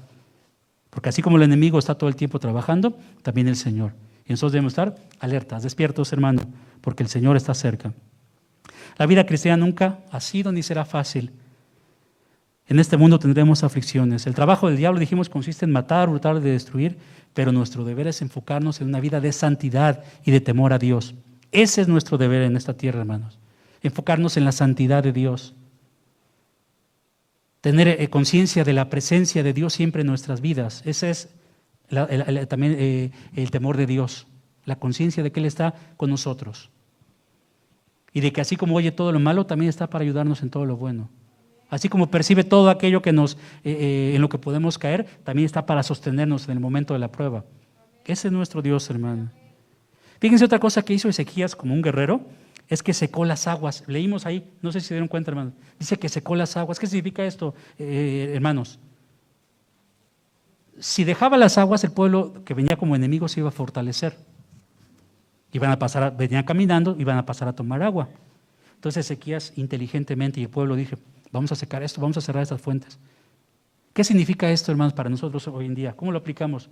Porque así como el enemigo está todo el tiempo trabajando, también el Señor. Y nosotros debemos estar alertas, despiertos, hermano, porque el Señor está cerca. La vida cristiana nunca ha sido ni será fácil. En este mundo tendremos aflicciones. El trabajo del diablo, dijimos, consiste en matar, hurtar y destruir, pero nuestro deber es enfocarnos en una vida de santidad y de temor a Dios. Ese es nuestro deber en esta tierra, hermanos. Enfocarnos en la santidad de Dios. Tener eh, conciencia de la presencia de Dios siempre en nuestras vidas. Ese es también eh, el temor de Dios. La conciencia de que Él está con nosotros. Y de que así como oye todo lo malo, también está para ayudarnos en todo lo bueno. Así como percibe todo aquello que nos, eh, eh, en lo que podemos caer, también está para sostenernos en el momento de la prueba. Ese es nuestro Dios, hermano. Fíjense otra cosa que hizo Ezequías como un guerrero, es que secó las aguas. Leímos ahí, no sé si se dieron cuenta, hermano. Dice que secó las aguas. ¿Qué significa esto, eh, hermanos? Si dejaba las aguas, el pueblo que venía como enemigo se iba a fortalecer. Iban a pasar, venían caminando, iban a pasar a tomar agua. Entonces Ezequías inteligentemente y el pueblo dije, vamos a secar esto, vamos a cerrar estas fuentes. ¿Qué significa esto, hermanos, para nosotros hoy en día? ¿Cómo lo aplicamos?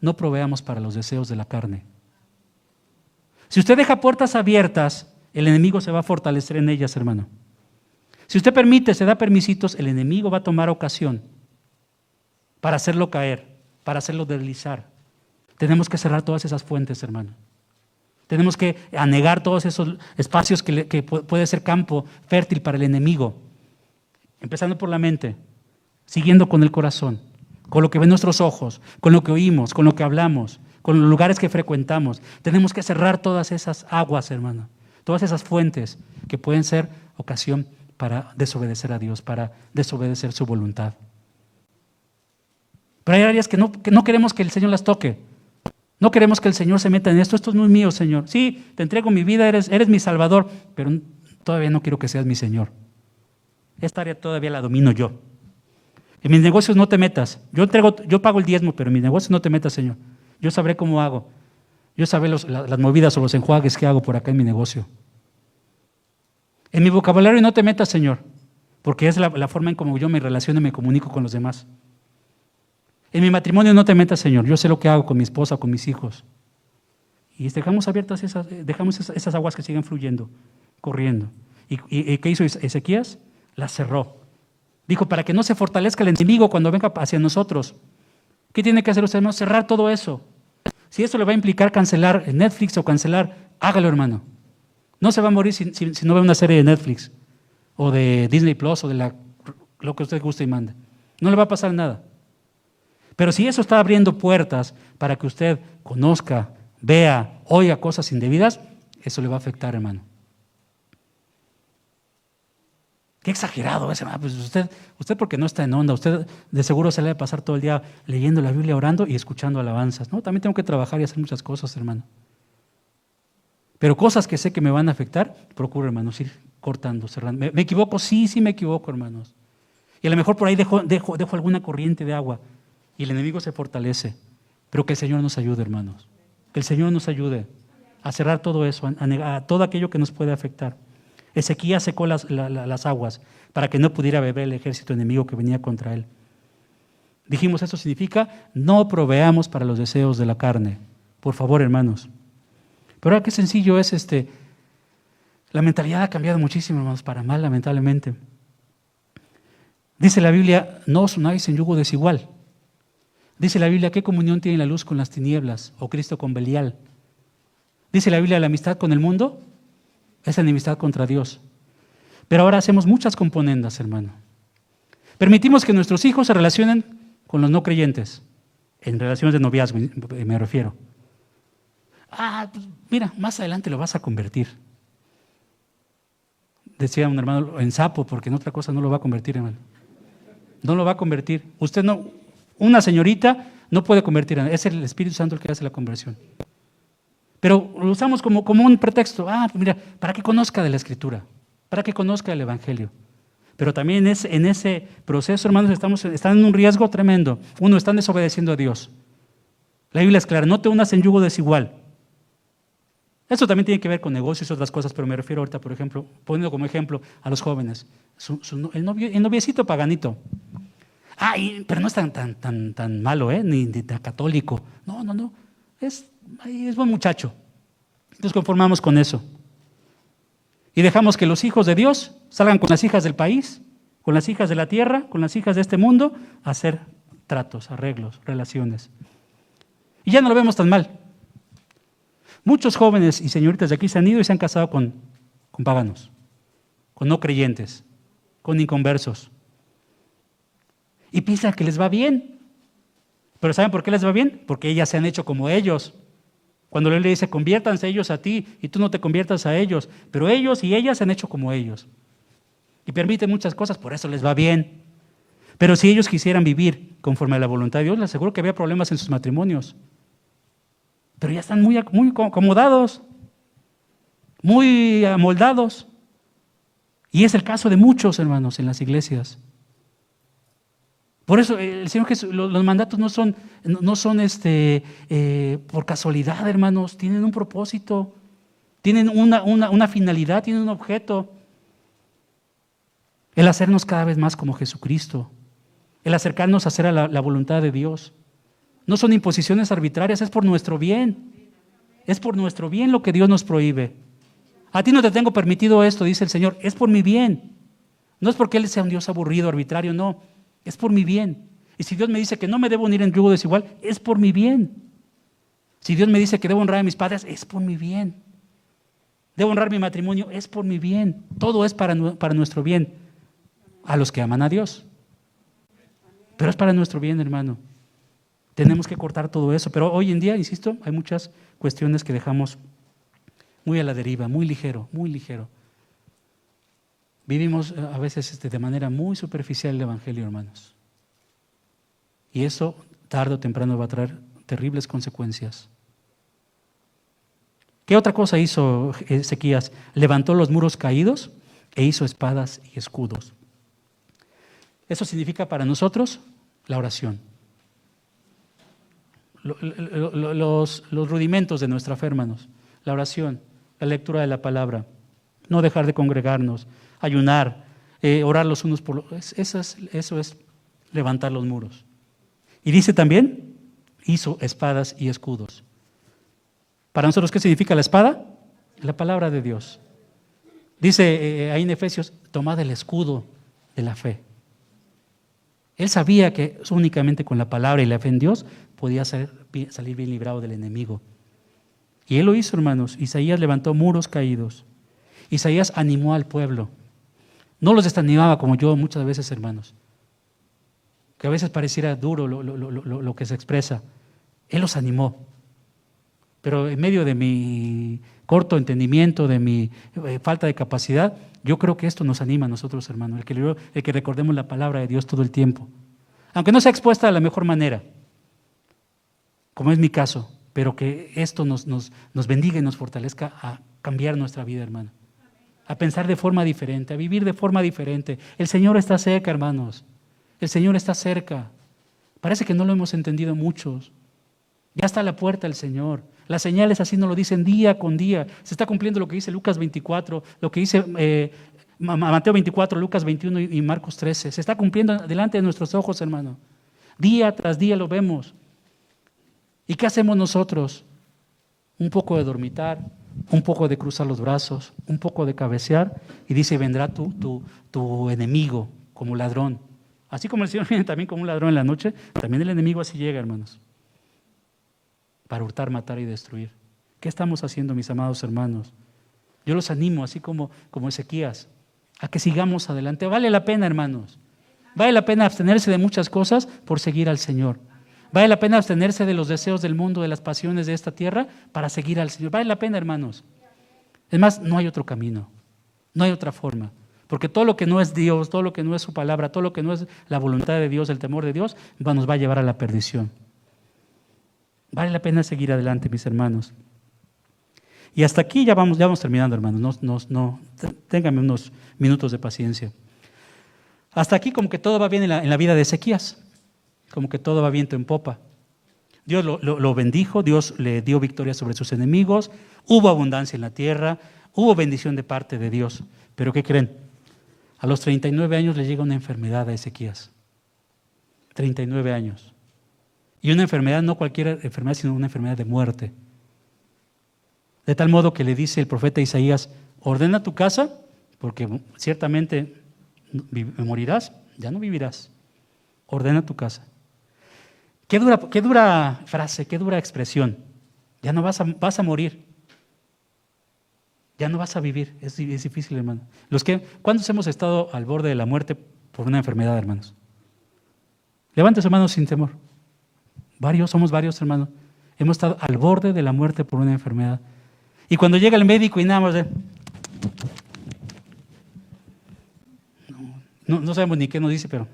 No proveamos para los deseos de la carne. Si usted deja puertas abiertas, el enemigo se va a fortalecer en ellas, hermano. Si usted permite, se da permisitos, el enemigo va a tomar ocasión para hacerlo caer, para hacerlo deslizar. Tenemos que cerrar todas esas fuentes, hermano. Tenemos que anegar todos esos espacios que, puede ser campo fértil para el enemigo. Empezando por la mente, siguiendo con el corazón, con lo que ven nuestros ojos, con lo que oímos, con lo que hablamos, con los lugares que frecuentamos. Tenemos que cerrar todas esas aguas, hermano, todas esas fuentes que pueden ser ocasión para desobedecer a Dios, para desobedecer su voluntad. Pero hay áreas que no, que no queremos que el Señor las toque. No queremos que el Señor se meta en esto. Esto es mío, Señor. Sí, te entrego mi vida, eres mi Salvador, pero todavía no quiero que seas mi Señor. Esta área todavía la domino yo. En mis negocios no te metas. Yo, entrego, yo pago el diezmo, pero en mis negocios no te metas, Señor. Yo sabré cómo hago. Yo sabré las movidas o los enjuagues que hago por acá en mi negocio. En mi vocabulario no te metas, Señor, porque es la, forma en cómo yo me relaciono y me comunico con los demás. En mi matrimonio no te metas, Señor. Yo sé lo que hago con mi esposa, con mis hijos. Y dejamos abiertas esas, dejamos esas, aguas que siguen fluyendo, corriendo. ¿Y, qué hizo Ezequías? Las cerró. Dijo, para que no se fortalezca el enemigo cuando venga hacia nosotros. ¿Qué tiene que hacer usted, hermano? Cerrar todo eso. Si eso le va a implicar cancelar Netflix o cancelar, hágalo, hermano. No se va a morir si, no ve una serie de Netflix o de Disney Plus o de la, lo que usted guste y mande. No le va a pasar nada. Pero si eso está abriendo puertas para que usted conozca, vea, oiga cosas indebidas, eso le va a afectar, hermano. Exagerado ese. Pues usted, usted porque no está en onda, usted de seguro se le va a pasar todo el día leyendo la Biblia, orando y escuchando alabanzas. No, también tengo que trabajar y hacer muchas cosas, hermano. Pero cosas que sé que me van a afectar, procuro, hermanos, ir cortando, cerrando. ¿Me, equivoco? Sí, sí me equivoco, hermanos. Y a lo mejor por ahí dejo, dejo, dejo alguna corriente de agua y el enemigo se fortalece. Pero que el Señor nos ayude, hermanos. Que el Señor nos ayude a cerrar todo eso, a, todo aquello que nos puede afectar. Ezequías secó las, aguas para que no pudiera beber el ejército enemigo que venía contra él. Dijimos, eso significa no proveamos para los deseos de la carne. Por favor, hermanos. Pero ahora qué sencillo es este. La mentalidad ha cambiado muchísimo, hermanos, para mal, lamentablemente. Dice la Biblia, no os unáis en yugo desigual. Dice la Biblia, ¿qué comunión tiene la luz con las tinieblas o Cristo con Belial? Dice la Biblia, la amistad con el mundo es enemistad contra Dios. Pero ahora hacemos muchas componendas, hermano. Permitimos que nuestros hijos se relacionen con los no creyentes, en relaciones de noviazgo me refiero. Ah, pues, mira, más adelante lo vas a convertir. Decía un hermano en sapo, porque en otra cosa no lo va a convertir, hermano. No lo va a convertir. Usted no, una señorita no puede convertir Es el Espíritu Santo el que hace la conversión. Pero lo usamos como, como un pretexto. Ah, mira, para que conozca de la Escritura, para que conozca el Evangelio. Pero también ese, en ese proceso, hermanos, estamos, están en un riesgo tremendo. Uno, están desobedeciendo a Dios. La Biblia es clara, no te unas en yugo desigual. Eso también tiene que ver con negocios y otras cosas, pero me refiero ahorita, por ejemplo, poniendo como ejemplo a los jóvenes. el, novio, el noviecito paganito. Ay, pero no es tan, tan, tan, tan malo, ¿eh? ni, tan católico. No, no, no. Es, buen muchacho. Nos conformamos con eso. Y dejamos que los hijos de Dios salgan con las hijas del país, con las hijas de la tierra, con las hijas de este mundo, a hacer tratos, arreglos, relaciones. Y ya no lo vemos tan mal. Muchos jóvenes y señoritas de aquí se han ido y se han casado con, con paganos, con no creyentes, con inconversos. Y piensan que les va bien. Pero ¿saben por qué les va bien? Porque ellas se han hecho como ellos. Cuando él le dice, conviértanse ellos a ti y tú no te conviertas a ellos. Pero ellos y ellas se han hecho como ellos. Y permiten muchas cosas, por eso les va bien. Pero si ellos quisieran vivir conforme a la voluntad de Dios, les aseguro que había problemas en sus matrimonios. Pero ya están muy, muy acomodados, muy amoldados. Y es el caso de muchos hermanos en las iglesias. Por eso el Señor Jesús, los, mandatos no son, no son este, eh, por casualidad, hermanos, tienen un propósito, tienen una, una, finalidad, tienen un objeto. El hacernos cada vez más como Jesucristo, el acercarnos a hacer a la, la voluntad de Dios. No son imposiciones arbitrarias, es por nuestro bien. Es por nuestro bien lo que Dios nos prohíbe. A ti no te tengo permitido esto, dice el Señor, es por mi bien. No es porque Él sea un Dios aburrido, arbitrario, no es por mi bien. Y si Dios me dice que no me debo unir en yugo desigual, es por mi bien. Si Dios me dice que debo honrar a mis padres, es por mi bien. Debo honrar mi matrimonio, es por mi bien. Todo es para, para nuestro bien. A los que aman a Dios. Pero es para nuestro bien, hermano. Tenemos que cortar todo eso. Pero hoy en día, insisto, hay muchas cuestiones que dejamos muy a la deriva, muy ligero, muy ligero. Vivimos eh, a veces este, de manera muy superficial el Evangelio, hermanos. Y eso tarde o temprano va a traer terribles consecuencias. ¿Qué otra cosa hizo Ezequías? Levantó los muros caídos e hizo espadas y escudos. Eso significa para nosotros la oración. Los, los rudimentos de nuestra fe, hermanos. La oración, la lectura de la palabra, no dejar de congregarnos, ayunar, eh, orar los unos por los otros. Eso es, eso es levantar los muros. Y dice también, hizo espadas y escudos. Para nosotros, ¿qué significa la espada? La palabra de Dios. Dice eh, ahí en Efesios, tomad el escudo de la fe. Él sabía que únicamente con la palabra y la fe en Dios podía salir bien librado del enemigo. Y él lo hizo, hermanos. Isaías levantó muros caídos. Isaías animó al pueblo. No los desanimaba como yo muchas veces, hermanos, que a veces pareciera duro lo, que se expresa. Él los animó. Pero en medio de mi corto entendimiento, de mi eh, falta de capacidad, yo creo que esto nos anima a nosotros, hermanos, el que, el que recordemos la palabra de Dios todo el tiempo. Aunque no sea expuesta de la mejor manera, como es mi caso, pero que esto nos, nos, nos bendiga y nos fortalezca a cambiar nuestra vida, hermano a pensar de forma diferente, a vivir de forma diferente. El Señor está cerca, hermanos. El Señor está cerca. Parece que no lo hemos entendido muchos. Ya está a la puerta el Señor. Las señales así nos lo dicen día con día. Se está cumpliendo lo que dice Lucas 24, lo que dice eh, Mateo 24, Lucas 21 y Marcos 13. Se está cumpliendo delante de nuestros ojos, hermano. Día tras día lo vemos. ¿Y qué hacemos nosotros? Un poco de dormitar, un poco de cruzar los brazos, un poco de cabecear, y dice, vendrá tu, tu, tu enemigo como ladrón. Así como el Señor viene también como un ladrón en la noche, también el enemigo así llega, hermanos, para hurtar, matar y destruir. ¿Qué estamos haciendo, mis amados hermanos? Yo los animo, así como, como Ezequías, a que sigamos adelante. Vale la pena, hermanos. Vale la pena abstenerse de muchas cosas por seguir al Señor. Vale la pena abstenerse de los deseos del mundo, de las pasiones de esta tierra, para seguir al Señor. Vale la pena, hermanos. Es más, no hay otro camino, no hay otra forma. Porque todo lo que no es Dios, todo lo que no es su palabra, todo lo que no es la voluntad de Dios, el temor de Dios, nos va a llevar a la perdición. Vale la pena seguir adelante, mis hermanos. Y hasta aquí ya vamos, ya vamos terminando, hermanos. No, no, ténganme unos minutos de paciencia. Hasta aquí como que todo va bien en la, en la vida de Ezequías como que todo va viento en popa. Dios lo, bendijo, Dios le dio victoria sobre sus enemigos, hubo abundancia en la tierra, hubo bendición de parte de Dios. Pero ¿qué creen? A los 39 años le llega una enfermedad a Ezequías. 39 años. Y una enfermedad, no cualquier enfermedad, sino una enfermedad de muerte. De tal modo que le dice el profeta Isaías, ordena tu casa, porque ciertamente morirás, ya no vivirás. Ordena tu casa. Qué dura, frase, qué dura expresión. Ya no vas a, morir. Ya no vas a vivir. Es, difícil, hermano. ¿Cuántos hemos estado al borde de la muerte por una enfermedad, hermanos? Levante su mano sin temor. Varios, somos varios, hermanos. Hemos estado al borde de la muerte por una enfermedad. Y cuando llega el médico y nada más no, no, sabemos ni qué nos dice, pero...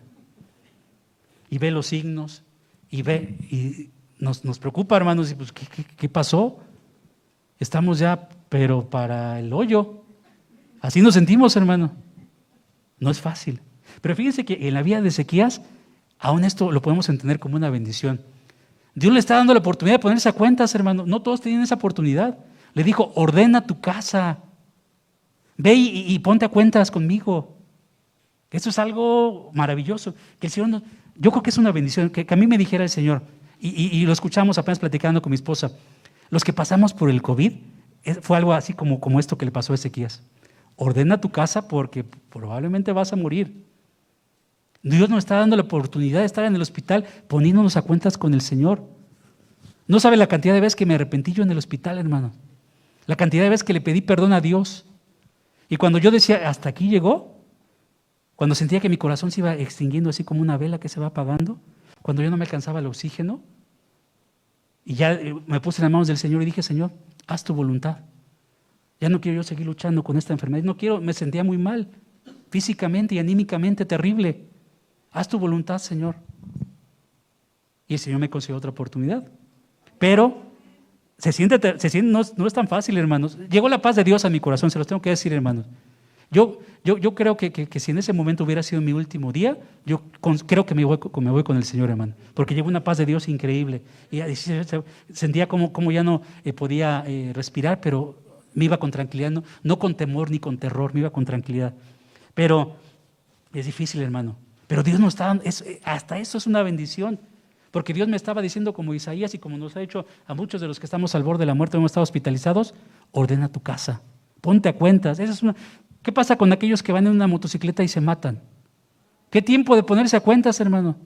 Y ve los signos, y ve, y nos, preocupa, hermanos, y pues, ¿qué, pasó? Estamos ya, pero para el hoyo. Así nos sentimos, hermano. No es fácil. Pero fíjense que en la vida de Ezequías, aún esto lo podemos entender como una bendición. Dios le está dando la oportunidad de ponerse a cuentas, hermano. No todos tienen esa oportunidad. Le dijo, ordena tu casa. Ve y, ponte a cuentas conmigo. Eso es algo maravilloso. Que el Señor yo creo que es una bendición. Que, a mí me dijera el Señor, y, lo escuchamos apenas platicando con mi esposa, los que pasamos por el COVID, fue algo así como, como esto que le pasó a Ezequías. Ordena tu casa porque probablemente vas a morir. Dios nos está dando la oportunidad de estar en el hospital poniéndonos a cuentas con el Señor. No sabe la cantidad de veces que me arrepentí yo en el hospital, hermano. La cantidad de veces que le pedí perdón a Dios. Y cuando yo decía, hasta aquí llegó, cuando sentía que mi corazón se iba extinguiendo así como una vela que se va apagando, cuando yo no me alcanzaba el oxígeno, y ya eh, me puse en las manos del Señor y dije, Señor, haz tu voluntad. Ya no quiero yo seguir luchando con esta enfermedad. No quiero, me sentía muy mal, físicamente y anímicamente terrible. Haz tu voluntad, Señor. Y el Señor me concedió otra oportunidad. Pero se siente, se siente no, es tan fácil, hermanos. Llegó la paz de Dios a mi corazón, se los tengo que decir, hermanos. Yo, yo, yo creo que, que, si en ese momento hubiera sido mi último día, yo creo que me voy, con el Señor, hermano. Porque llevo una paz de Dios increíble. Y sentía como, como ya no eh, podía eh, respirar, pero me iba con tranquilidad, no, no con temor ni con terror, me iba con tranquilidad. Pero es difícil, hermano. Pero Dios nos está dando, eh, hasta eso es una bendición. Porque Dios me estaba diciendo como Isaías y como nos ha dicho a muchos de los que estamos al borde de la muerte, hemos estado hospitalizados, ordena tu casa, ponte a cuentas. Esa es una... ¿Qué pasa con aquellos que van en una motocicleta y se matan? ¿Qué tiempo de ponerse a cuentas, hermano?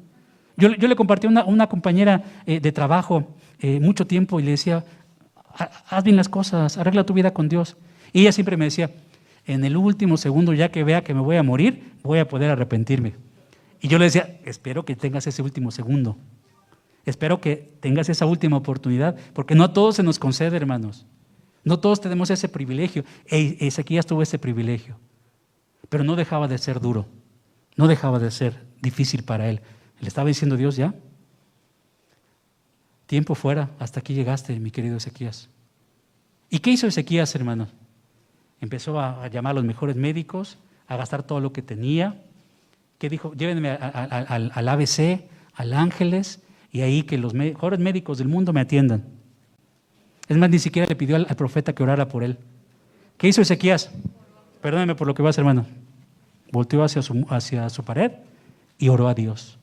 Yo, le compartí a una, compañera eh, de trabajo eh, mucho tiempo y le decía, haz bien las cosas, arregla tu vida con Dios. Y ella siempre me decía, en el último segundo, ya que vea que me voy a morir, voy a poder arrepentirme. Y yo le decía, espero que tengas ese último segundo. Espero que tengas esa última oportunidad, porque no a todos se nos concede, hermanos. No todos tenemos ese privilegio. E Ezequías tuvo ese privilegio. Pero no dejaba de ser duro. No dejaba de ser difícil para él. Le estaba diciendo Dios ya. Tiempo fuera, hasta aquí llegaste, mi querido Ezequías. ¿Y qué hizo Ezequías, hermanos? Empezó a llamar a los mejores médicos, a gastar todo lo que tenía, que dijo, llévenme al ABC, al Ángeles, y ahí que los mejores médicos del mundo me atiendan. Es más, ni siquiera le pidió al, profeta que orara por él. ¿Qué hizo Ezequías? Perdóneme por lo que vas, hermano. Volteó hacia su, hacia su pared y oró a Dios.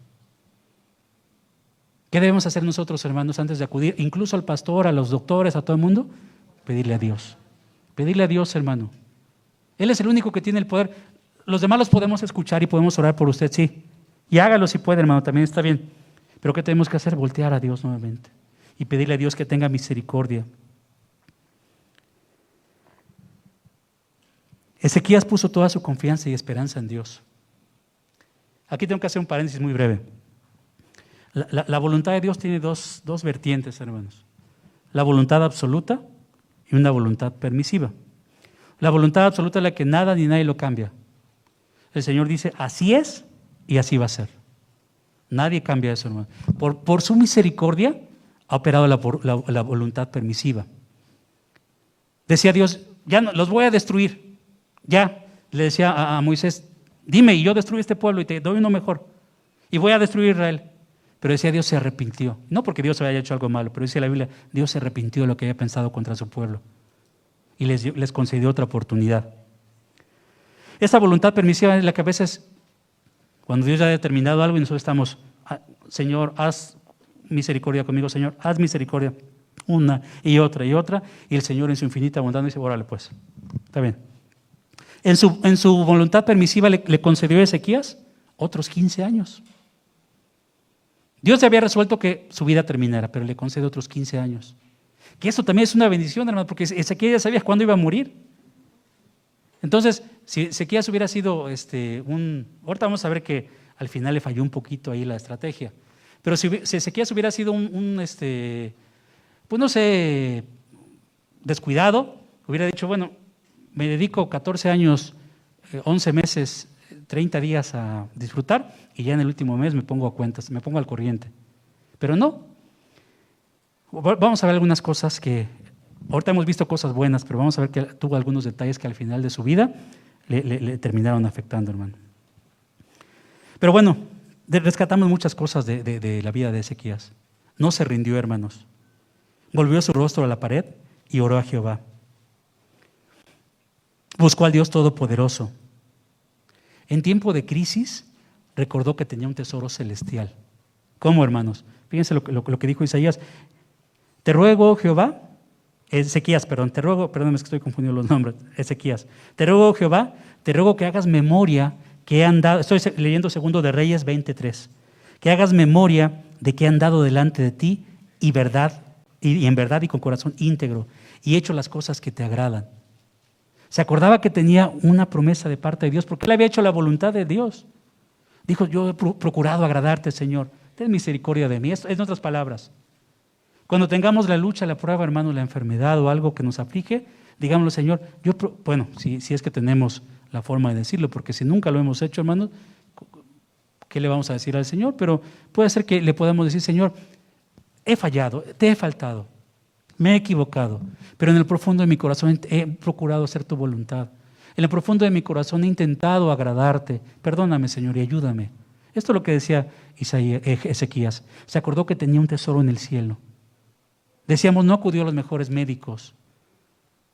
¿Qué debemos hacer nosotros, hermanos, antes de acudir, incluso al pastor, a los doctores, a todo el mundo? Pedirle a Dios. Pedirle a Dios, hermano. Él es el único que tiene el poder. Los demás los podemos escuchar y podemos orar por usted, sí. Y hágalo si puede, hermano, también está bien. Pero ¿qué tenemos que hacer? Voltear a Dios nuevamente y pedirle a Dios que tenga misericordia. Ezequías puso toda su confianza y esperanza en Dios. Aquí tengo que hacer un paréntesis muy breve. La, voluntad de Dios tiene dos, dos vertientes, hermanos. La voluntad absoluta y una voluntad permisiva. La voluntad absoluta es la que nada ni nadie lo cambia. El Señor dice, así es y así va a ser. Nadie cambia eso, hermano. Por, por su misericordia ha operado la, voluntad permisiva. Decía Dios, ya no, los voy a destruir. Ya, le decía a, Moisés, dime y yo destruyo este pueblo y te doy uno mejor. Y voy a destruir Israel. Pero decía Dios se arrepintió. No porque Dios haya hecho algo malo, pero dice la Biblia, Dios se arrepintió de lo que había pensado contra su pueblo. Y les, les concedió otra oportunidad. Esa voluntad permisiva es la que a veces, cuando Dios ya ha determinado algo y nosotros estamos, ah, Señor, haz misericordia conmigo, Señor, haz misericordia. Una y otra y otra. Y el Señor en su infinita bondad dice, órale pues, está bien. En su, en su voluntad permisiva le, concedió a Ezequías otros 15 años. Dios había resuelto que su vida terminara, pero le concede otros 15 años. Que eso también es una bendición, hermano, porque Ezequiel ya sabía cuándo iba a morir. Entonces, si Ezequías hubiera sido este, un... Ahorita vamos a ver que al final le falló un poquito ahí la estrategia. Pero si, si Ezequías hubiera sido un, este, pues no sé, descuidado, hubiera dicho, bueno, me dedico 14 años, 11 eh, meses, 30 días a disfrutar y ya en el último mes me pongo a cuentas, me pongo al corriente. Pero no. Vamos a ver algunas cosas que, ahorita hemos visto cosas buenas, pero vamos a ver que tuvo algunos detalles que al final de su vida le, terminaron afectando, hermano. Pero bueno, rescatamos muchas cosas de, de la vida de Ezequías. No se rindió, hermanos. Volvió su rostro a la pared y oró a Jehová. Buscó al Dios Todopoderoso. En tiempo de crisis, recordó que tenía un tesoro celestial. ¿Cómo, hermanos? Fíjense lo, que dijo Isaías. Te ruego, Jehová, Ezequías, perdón, te ruego, perdón, es que estoy confundiendo los nombres, Ezequías. Te ruego, Jehová, te ruego que hagas memoria que estoy leyendo segundo de Reyes 23, que hagas memoria de que he andado delante de ti y verdad, y en verdad y con corazón íntegro, y he hecho las cosas que te agradan. Se acordaba que tenía una promesa de parte de Dios porque él había hecho la voluntad de Dios. Dijo, yo he procurado agradarte, Señor. Ten misericordia de mí. Es, en otras palabras. Cuando tengamos la lucha, la prueba, hermano, la enfermedad o algo que nos aflige, digámoslo, Señor, yo, bueno, si, si es que tenemos la forma de decirlo, porque si nunca lo hemos hecho, hermano, ¿qué le vamos a decir al Señor? Pero puede ser que le podamos decir, Señor, he fallado, te he faltado, me he equivocado, pero en el profundo de mi corazón he procurado hacer tu voluntad. En el profundo de mi corazón he intentado agradarte. Perdóname, Señor, y ayúdame. Esto es lo que decía eh, Ezequías. Se acordó que tenía un tesoro en el cielo. Decíamos, no acudió a los mejores médicos,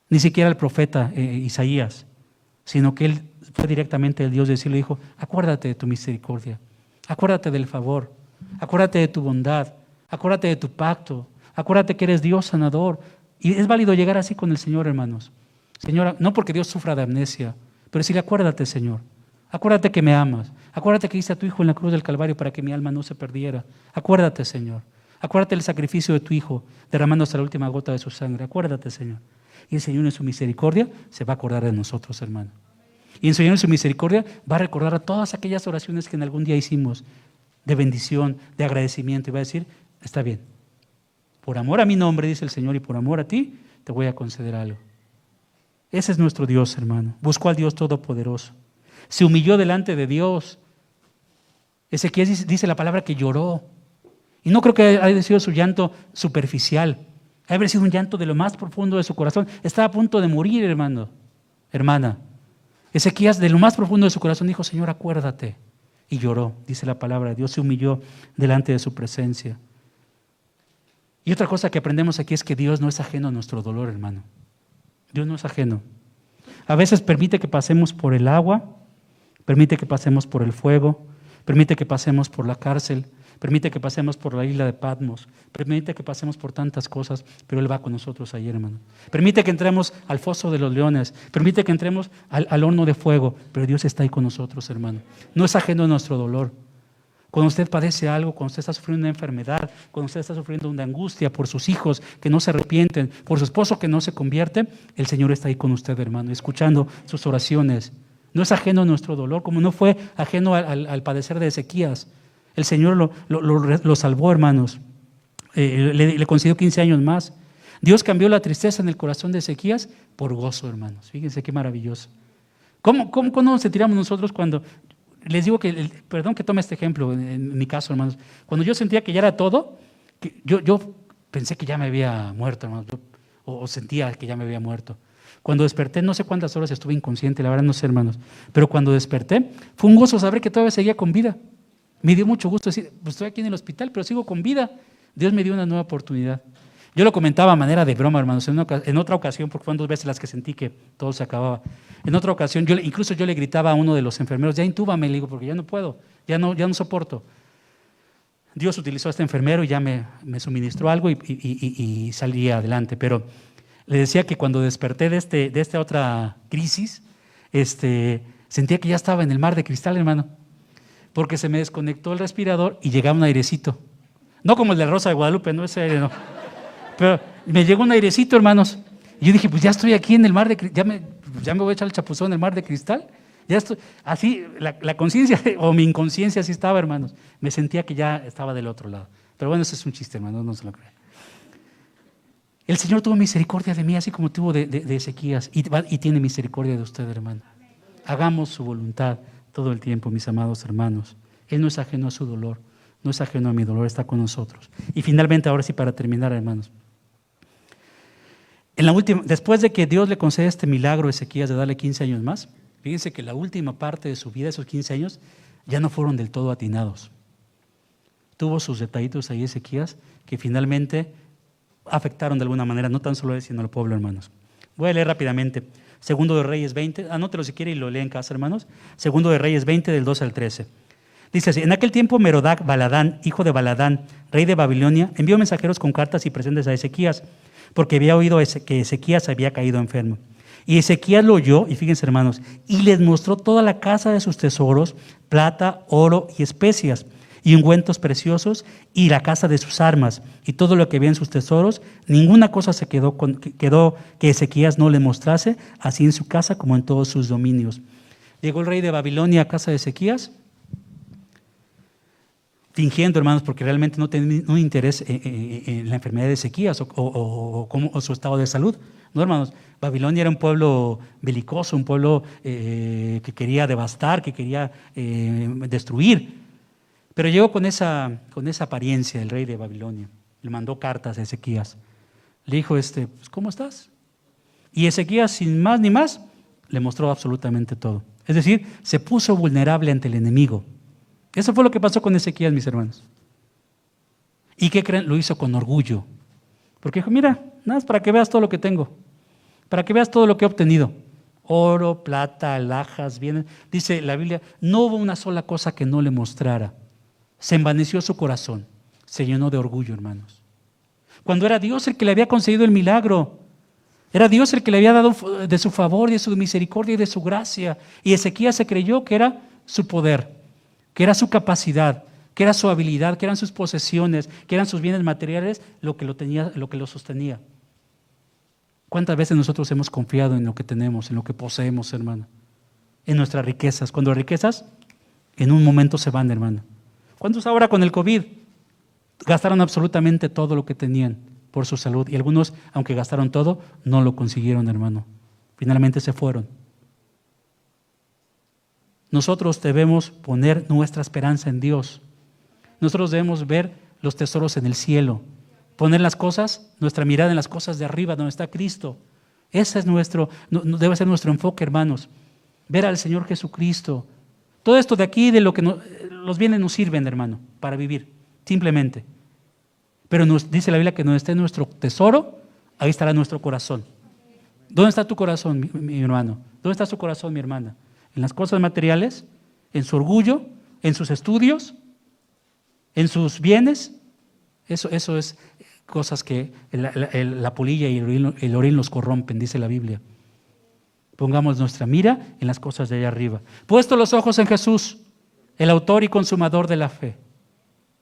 ni siquiera al profeta eh, Isaías, sino que él fue directamente el Dios del cielo dijo, acuérdate de tu misericordia, acuérdate del favor, acuérdate de tu bondad, acuérdate de tu pacto, Acuérdate que eres Dios sanador. Y es válido llegar así con el Señor, hermanos. Señora, no porque Dios sufra de amnesia, pero sí acuérdate, Señor. Acuérdate que me amas. Acuérdate que hice a tu Hijo en la cruz del Calvario para que mi alma no se perdiera. Acuérdate, Señor. Acuérdate del sacrificio de tu Hijo, derramando hasta la última gota de su sangre. Acuérdate, Señor. Y el Señor en su misericordia se va a acordar de nosotros, hermano. Y el Señor en su misericordia va a recordar a todas aquellas oraciones que en algún día hicimos de bendición, de agradecimiento. Y va a decir, está bien, por amor a mi nombre, dice el Señor, y por amor a ti, te voy a conceder algo. Ese es nuestro Dios, hermano. Buscó al Dios Todopoderoso. Se humilló delante de Dios. Ezequiel dice la palabra que lloró. Y no creo que haya sido su llanto superficial. Haya sido un llanto de lo más profundo de su corazón. Estaba a punto de morir, hermano, hermana. Ezequías, de lo más profundo de su corazón, dijo, Señor, acuérdate. Y lloró, dice la palabra. Dios se humilló delante de su presencia. Y otra cosa que aprendemos aquí es que Dios no es ajeno a nuestro dolor, hermano. Dios no es ajeno. A veces permite que pasemos por el agua, permite que pasemos por el fuego, permite que pasemos por la cárcel, permite que pasemos por la isla de Patmos, permite que pasemos por tantas cosas, pero Él va con nosotros ahí, hermano. Permite que entremos al foso de los leones, permite que entremos al, al horno de fuego, pero Dios está ahí con nosotros, hermano. No es ajeno a nuestro dolor. Cuando usted padece algo, cuando usted está sufriendo una enfermedad, cuando usted está sufriendo una angustia por sus hijos que no se arrepienten, por su esposo que no se convierte, el Señor está ahí con usted, hermano, escuchando sus oraciones. No es ajeno a nuestro dolor, como no fue ajeno al, padecer de Ezequías. El Señor lo, salvó, hermanos. Eh, le, concedió 15 años más. Dios cambió la tristeza en el corazón de Ezequías por gozo, hermanos. Fíjense qué maravilloso. ¿Cómo, cómo, cómo nos sentiramos nosotros cuando les digo que, perdón que tome este ejemplo, en, mi caso, hermanos, cuando yo sentía que ya era todo, yo, yo pensé que ya me había muerto, hermanos, o, sentía que ya me había muerto. Cuando desperté, no sé cuántas horas estuve inconsciente, la verdad no sé, hermanos, pero cuando desperté, fue un gozo saber que todavía seguía con vida. Me dio mucho gusto decir, pues estoy aquí en el hospital, pero sigo con vida. Dios me dio una nueva oportunidad. Yo lo comentaba a manera de broma, hermanos, en, otra ocasión, porque fueron dos veces las que sentí que todo se acababa. En otra ocasión, incluso yo le gritaba a uno de los enfermeros, ya intúbame, le digo, porque ya no puedo, ya no, ya no soporto. Dios utilizó a este enfermero y ya me, suministró algo y, salí adelante. Pero le decía que cuando desperté de, este, de esta otra crisis, este, sentía que ya estaba en el mar de cristal, hermano, porque se me desconectó el respirador y llegaba un airecito. No como el de Rosa de Guadalupe, no ese aire, no. Pero me llegó un airecito, hermanos. Y yo dije, pues ya estoy aquí en el mar de ya me, ya me voy a echar el chapuzón en el mar de cristal. Ya estoy, así, la, la conciencia o mi inconsciencia así estaba, hermanos. Me sentía que ya estaba del otro lado. Pero bueno, ese es un chiste, hermano, no se lo crean. El Señor tuvo misericordia de mí, así como tuvo de, de, de Ezequías, y, y tiene misericordia de usted, hermano. Hagamos su voluntad todo el tiempo, mis amados hermanos. Él no es ajeno a su dolor, no es ajeno a mi dolor, está con nosotros. Y finalmente, ahora sí, para terminar, hermanos. En la última, después de que Dios le concede este milagro a Ezequías de darle 15 años más, fíjense que la última parte de su vida, esos 15 años, ya no fueron del todo atinados. Tuvo sus detallitos ahí Ezequías que finalmente afectaron de alguna manera, no tan solo a él, sino al pueblo, hermanos. Voy a leer rápidamente. Segundo de Reyes 20, anótelo si quiere y lo lee en casa, hermanos. Segundo de Reyes 20, del 12 al 13. Dice así, en aquel tiempo Merodac Baladán, hijo de Baladán, rey de Babilonia, envió mensajeros con cartas y presentes a Ezequías, porque había oído que Ezequías había caído enfermo. Y Ezequías lo oyó, y fíjense hermanos, y les mostró toda la casa de sus tesoros, plata, oro y especias y ungüentos preciosos y la casa de sus armas y todo lo que había en sus tesoros, ninguna cosa se quedó, con, quedó que Ezequías no le mostrase, así en su casa como en todos sus dominios. Llegó el rey de Babilonia a casa de Ezequías, fingiendo, hermanos, porque realmente no tenía un interés en, la enfermedad de Ezequías o, o, su estado de salud. No, hermanos, Babilonia era un pueblo belicoso, un pueblo eh, que quería devastar, que quería eh, destruir. Pero llegó con esa, con esa apariencia el rey de Babilonia. Le mandó cartas a Ezequías. Le dijo, este, pues, ¿cómo estás? Y Ezequías, sin más ni más, le mostró absolutamente todo. Es decir, se puso vulnerable ante el enemigo. Eso fue lo que pasó con Ezequías, mis hermanos. ¿Y qué creen? Lo hizo con orgullo. Porque dijo, mira, nada más para que veas todo lo que tengo. Para que veas todo lo que he obtenido. Oro, plata, alhajas, bienes. Dice la Biblia, no hubo una sola cosa que no le mostrara. Se envaneció su corazón, se llenó de orgullo, hermanos. Cuando era Dios el que le había concedido el milagro, era Dios el que le había dado de su favor, de su misericordia y de su gracia. Y Ezequías se creyó que era su poder, que era su capacidad, que era su habilidad, que eran sus posesiones, que eran sus bienes materiales lo que lo, tenía, lo, que lo sostenía. ¿Cuántas veces nosotros hemos confiado en lo que tenemos, en lo que poseemos, hermano? En nuestras riquezas. Cuando riquezas en un momento se van, hermano. ¿Cuántos ahora con el COVID gastaron absolutamente todo lo que tenían por su salud? Y algunos, aunque gastaron todo, no lo consiguieron, hermano. Finalmente se fueron. Nosotros debemos poner nuestra esperanza en Dios. Nosotros debemos ver los tesoros en el cielo. Poner las cosas, nuestra mirada en las cosas de arriba, donde está Cristo. Ese es nuestro, debe ser nuestro enfoque, hermanos. Ver al Señor Jesucristo. Todo esto de aquí, de lo que los bienes nos sirven, hermano, para vivir, simplemente. Pero nos dice la Biblia que donde esté nuestro tesoro, ahí estará nuestro corazón. ¿Dónde está tu corazón, mi, hermano? ¿Dónde está su corazón, mi hermana? ¿En las cosas materiales? ¿En su orgullo? ¿En sus estudios? ¿En sus bienes? Eso, eso es cosas que la, la, la polilla y el el orín los corrompen, dice la Biblia. Pongamos nuestra mira en las cosas de allá arriba. Puesto los ojos en Jesús, el autor y consumador de la fe.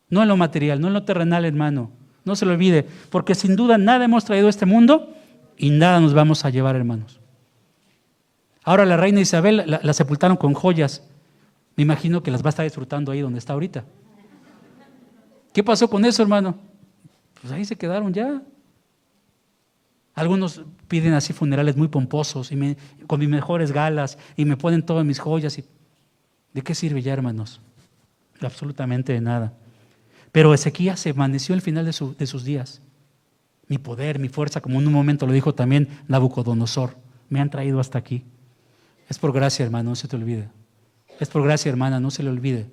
No en lo material, no en lo terrenal, hermano. No se lo olvide, porque sin duda nada hemos traído a este mundo y nada nos vamos a llevar, hermanos. Ahora la reina Isabel la, la, sepultaron con joyas. Me imagino que las va a estar disfrutando ahí donde está ahorita. ¿Qué pasó con eso, hermano? Pues ahí se quedaron ya. Algunos piden así funerales muy pomposos y con mis mejores galas y me ponen todas mis joyas y ¿De qué sirve ya, hermanos? Absolutamente de nada. Pero Ezequías se amaneció al final de, de, sus días. Mi poder, mi fuerza, como en un momento lo dijo también Nabucodonosor, me han traído hasta aquí. Es por gracia, hermano, no se te olvide. Es por gracia, hermana, no se le olvide.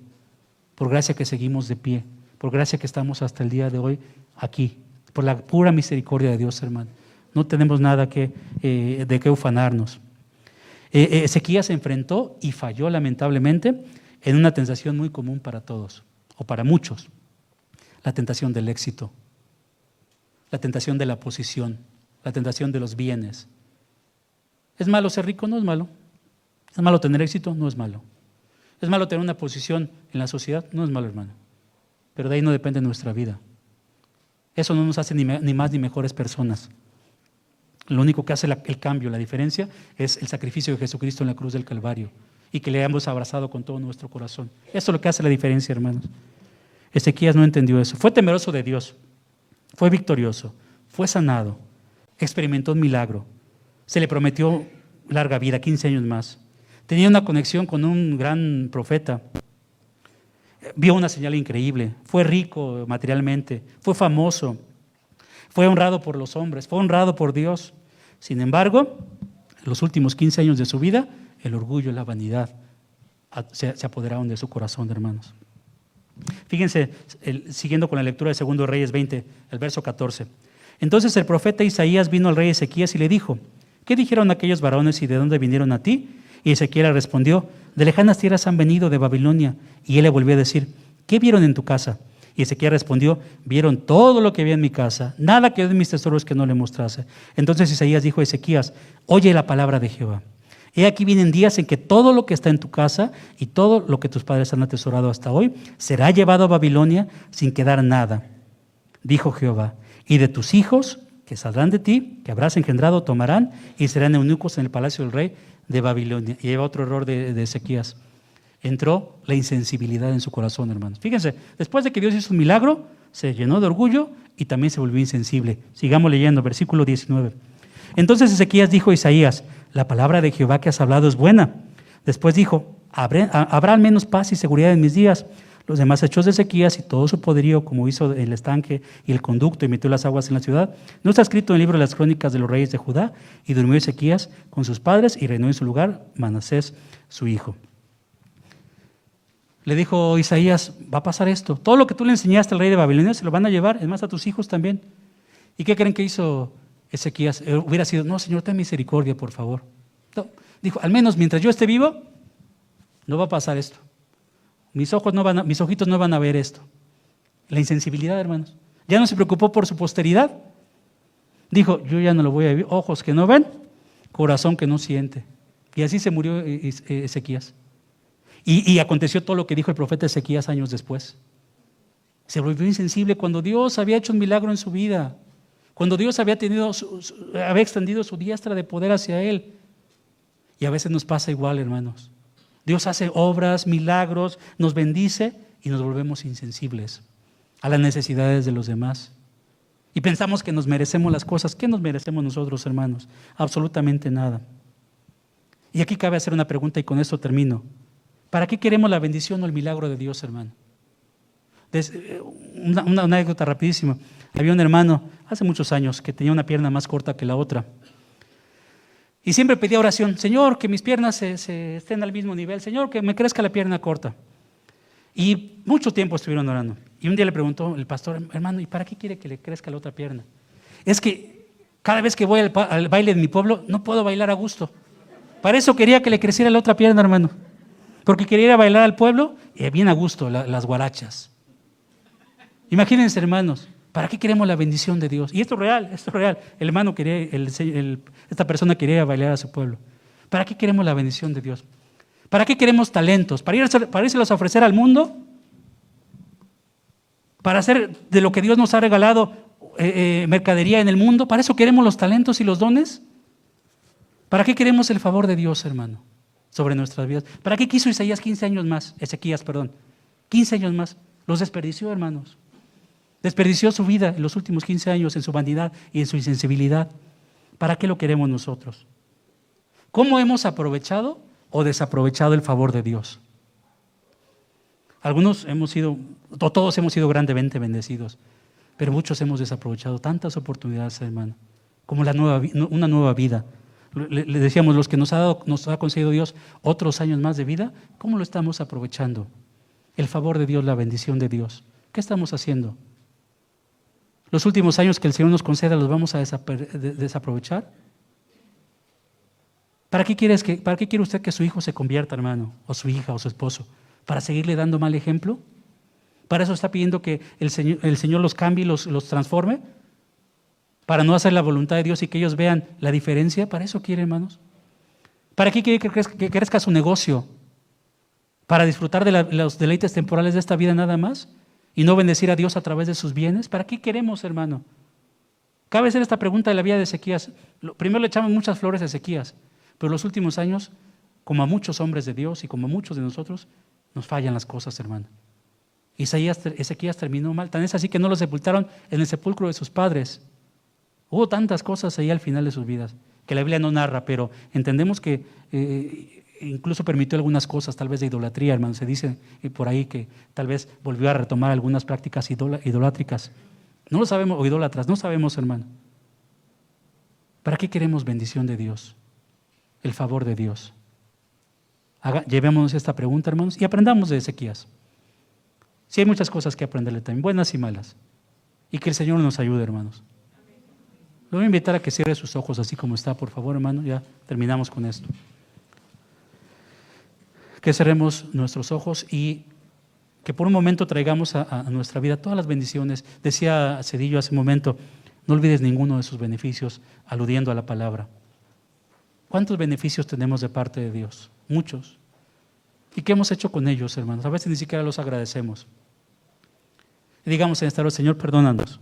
Por gracia que seguimos de pie. Por gracia que estamos hasta el día de hoy aquí. Por la pura misericordia de Dios, hermano. No tenemos nada eh, de qué ufanarnos. Eh, eh, Ezequías se enfrentó y falló lamentablemente en una tentación muy común para todos, o para muchos, la tentación del éxito, la tentación de la posición, la tentación de los bienes. ¿Es malo ser rico? No es malo. ¿Es malo tener éxito? No es malo. ¿Es malo tener una posición en la sociedad? No es malo, hermano. Pero de ahí no depende nuestra vida. Eso no nos hace ni, más ni mejores personas. Lo único que hace el cambio, la diferencia, es el sacrificio de Jesucristo en la cruz del Calvario y que le hemos abrazado con todo nuestro corazón. Eso es lo que hace la diferencia, hermanos. Ezequías no entendió eso. Fue temeroso de Dios, fue victorioso, fue sanado, experimentó un milagro, se le prometió larga vida, 15 años más. Tenía una conexión con un gran profeta. Vio una señal increíble. Fue rico materialmente. Fue famoso. Fue honrado por los hombres. Fue honrado por Dios. Sin embargo, en los últimos 15 años de su vida, el orgullo y la vanidad se, apoderaron de su corazón, hermanos. Fíjense, siguiendo con la lectura de Segundo Reyes 20, el verso 14. Entonces el profeta Isaías vino al rey Ezequías y le dijo, ¿qué dijeron aquellos varones y de dónde vinieron a ti? Y Ezequiel respondió, de lejanas tierras han venido de Babilonia. Y él le volvió a decir, ¿qué vieron en tu casa? Y Ezequiel respondió, vieron todo lo que había en mi casa, nada que de mis tesoros que no le mostrase. Entonces Isaías dijo a Ezequías, oye la palabra de Jehová. He aquí vienen días en que todo lo que está en tu casa y todo lo que tus padres han atesorado hasta hoy será llevado a Babilonia sin quedar nada. Dijo Jehová, y de tus hijos que saldrán de ti, que habrás engendrado, tomarán y serán eunucos en el palacio del rey de Babilonia. Y lleva otro error de, Ezequías. Entró la insensibilidad en su corazón, hermanos. Fíjense, después de que Dios hizo un milagro, se llenó de orgullo y también se volvió insensible. Sigamos leyendo, versículo 19. Entonces Ezequías dijo a Isaías, la palabra de Jehová que has hablado es buena. Después dijo, habrá, al menos paz y seguridad en mis días. Los demás hechos de Ezequías y todo su poderío, como hizo el estanque y el conducto y metió las aguas en la ciudad, no está escrito en el libro de las crónicas de los reyes de Judá. Y durmió Ezequías con sus padres y reinó en su lugar Manasés, su hijo. Le dijo Isaías, va a pasar esto. Todo lo que tú le enseñaste al rey de Babilonia se lo van a llevar, es más a tus hijos también. ¿Y qué creen que hizo Ezequías? Eh, hubiera sido, no, Señor, ten misericordia, por favor. Dijo, al menos mientras yo esté vivo, no va a pasar esto. Mis, ojos no van mis ojitos no van a ver esto. La insensibilidad, hermanos. Ya no se preocupó por su posteridad. Dijo, yo ya no lo voy a vivir. Ojos que no ven, corazón que no siente. Y así se murió e-, e-, Ezequías. Y, aconteció todo lo que dijo el profeta Ezequías años después. Se volvió insensible cuando Dios había hecho un milagro en su vida. Cuando Dios había, tenido había extendido su diestra de poder hacia él. Y a veces nos pasa igual, hermanos. Dios hace obras, milagros, nos bendice y nos volvemos insensibles a las necesidades de los demás. Y pensamos que nos merecemos las cosas. ¿Qué nos merecemos nosotros, hermanos? Absolutamente nada. Y aquí cabe hacer una pregunta y con esto termino. ¿Para qué queremos la bendición o el milagro de Dios, hermano? Eh, una, anécdota rapidísima. Había un hermano hace muchos años que tenía una pierna más corta que la otra. Y siempre pedía oración, Señor, que mis piernas se, estén al mismo nivel, Señor, que me crezca la pierna corta. Y mucho tiempo estuvieron orando. Y un día le preguntó el pastor, hermano, ¿y para qué quiere que le crezca la otra pierna? Es que cada vez que voy al, baile de mi pueblo, no puedo bailar a gusto. Para eso quería que le creciera la otra pierna, hermano. Porque quería ir a bailar al pueblo y bien a gusto, las guarachas. Imagínense, hermanos, ¿Para qué queremos la bendición de Dios? Y esto es real, esto es real. El hermano quería, esta persona quería bailar a su pueblo. ¿Para qué queremos la bendición de Dios? ¿Para qué queremos talentos? ¿Para, ir, para a ofrecer al mundo? ¿Para hacer de lo que Dios nos ha regalado eh, eh, mercadería en el mundo? ¿Para eso queremos los talentos y los dones? ¿Para qué queremos el favor de Dios, hermano, sobre nuestras vidas? ¿Para qué quiso Isaías 15 años más? Ezequías, perdón. 15 años más. Los desperdició, hermanos. Desperdició su vida en los últimos 15 años en su vanidad y en su insensibilidad. ¿Para qué lo queremos nosotros? ¿Cómo hemos aprovechado o desaprovechado el favor de Dios? Algunos hemos sido, todos hemos sido grandemente bendecidos, pero muchos hemos desaprovechado tantas oportunidades, hermano, como la nueva, una nueva vida. Le, decíamos, los que nos ha, dado, nos ha concedido Dios otros años más de vida, ¿cómo lo estamos aprovechando? El favor de Dios, la bendición de Dios. ¿Qué estamos haciendo? los últimos años que el Señor nos conceda los vamos a desaprovechar? ¿Para qué, quieres que, ¿Para qué quiere usted que su hijo se convierta, hermano, o su hija, o su esposo? ¿Para seguirle dando mal ejemplo? ¿Para eso está pidiendo que el Señor, el Señor los cambie y los, los transforme? ¿Para no hacer la voluntad de Dios y que ellos vean la diferencia? ¿Para eso quiere, hermanos? ¿Para qué quiere que crezca, su negocio? ¿Para disfrutar de los deleites temporales de esta vida nada más? ¿Y no bendecir a Dios a través de sus bienes? ¿Para qué queremos, hermano? Cabe hacer esta pregunta de la vida de Ezequías. Primero le echamos muchas flores a Ezequías, pero en los últimos años, como a muchos hombres de Dios y como a muchos de nosotros, nos fallan las cosas, hermano. Isaías, Ezequías terminó mal, tan es así que no lo sepultaron en el sepulcro de sus padres. Hubo tantas cosas ahí al final de sus vidas que la Biblia no narra, pero entendemos que eh, incluso permitió algunas cosas, tal vez de idolatría, hermano. Se dice eh, por ahí que tal vez volvió a retomar algunas prácticas idolátricas. No lo sabemos, o idólatras, no sabemos, hermano. ¿Para qué queremos bendición de Dios? El favor de Dios. Llevémonos esta pregunta, hermanos, y aprendamos de Ezequías. Sí hay muchas cosas que aprenderle también, buenas y malas. Y que el Señor nos ayude, hermanos. Lo voy a invitar a que cierre sus ojos así como está, por favor, hermano. Ya terminamos con esto. Que cerremos nuestros ojos y que por un momento traigamos a, nuestra vida todas las bendiciones. Decía Cedillo hace un momento, no olvides ninguno de sus beneficios, aludiendo a la palabra. ¿Cuántos beneficios tenemos de parte de Dios? Muchos. ¿Y qué hemos hecho con ellos, hermanos? A veces ni siquiera los agradecemos. Y digamos en esta hora, Señor, perdónanos.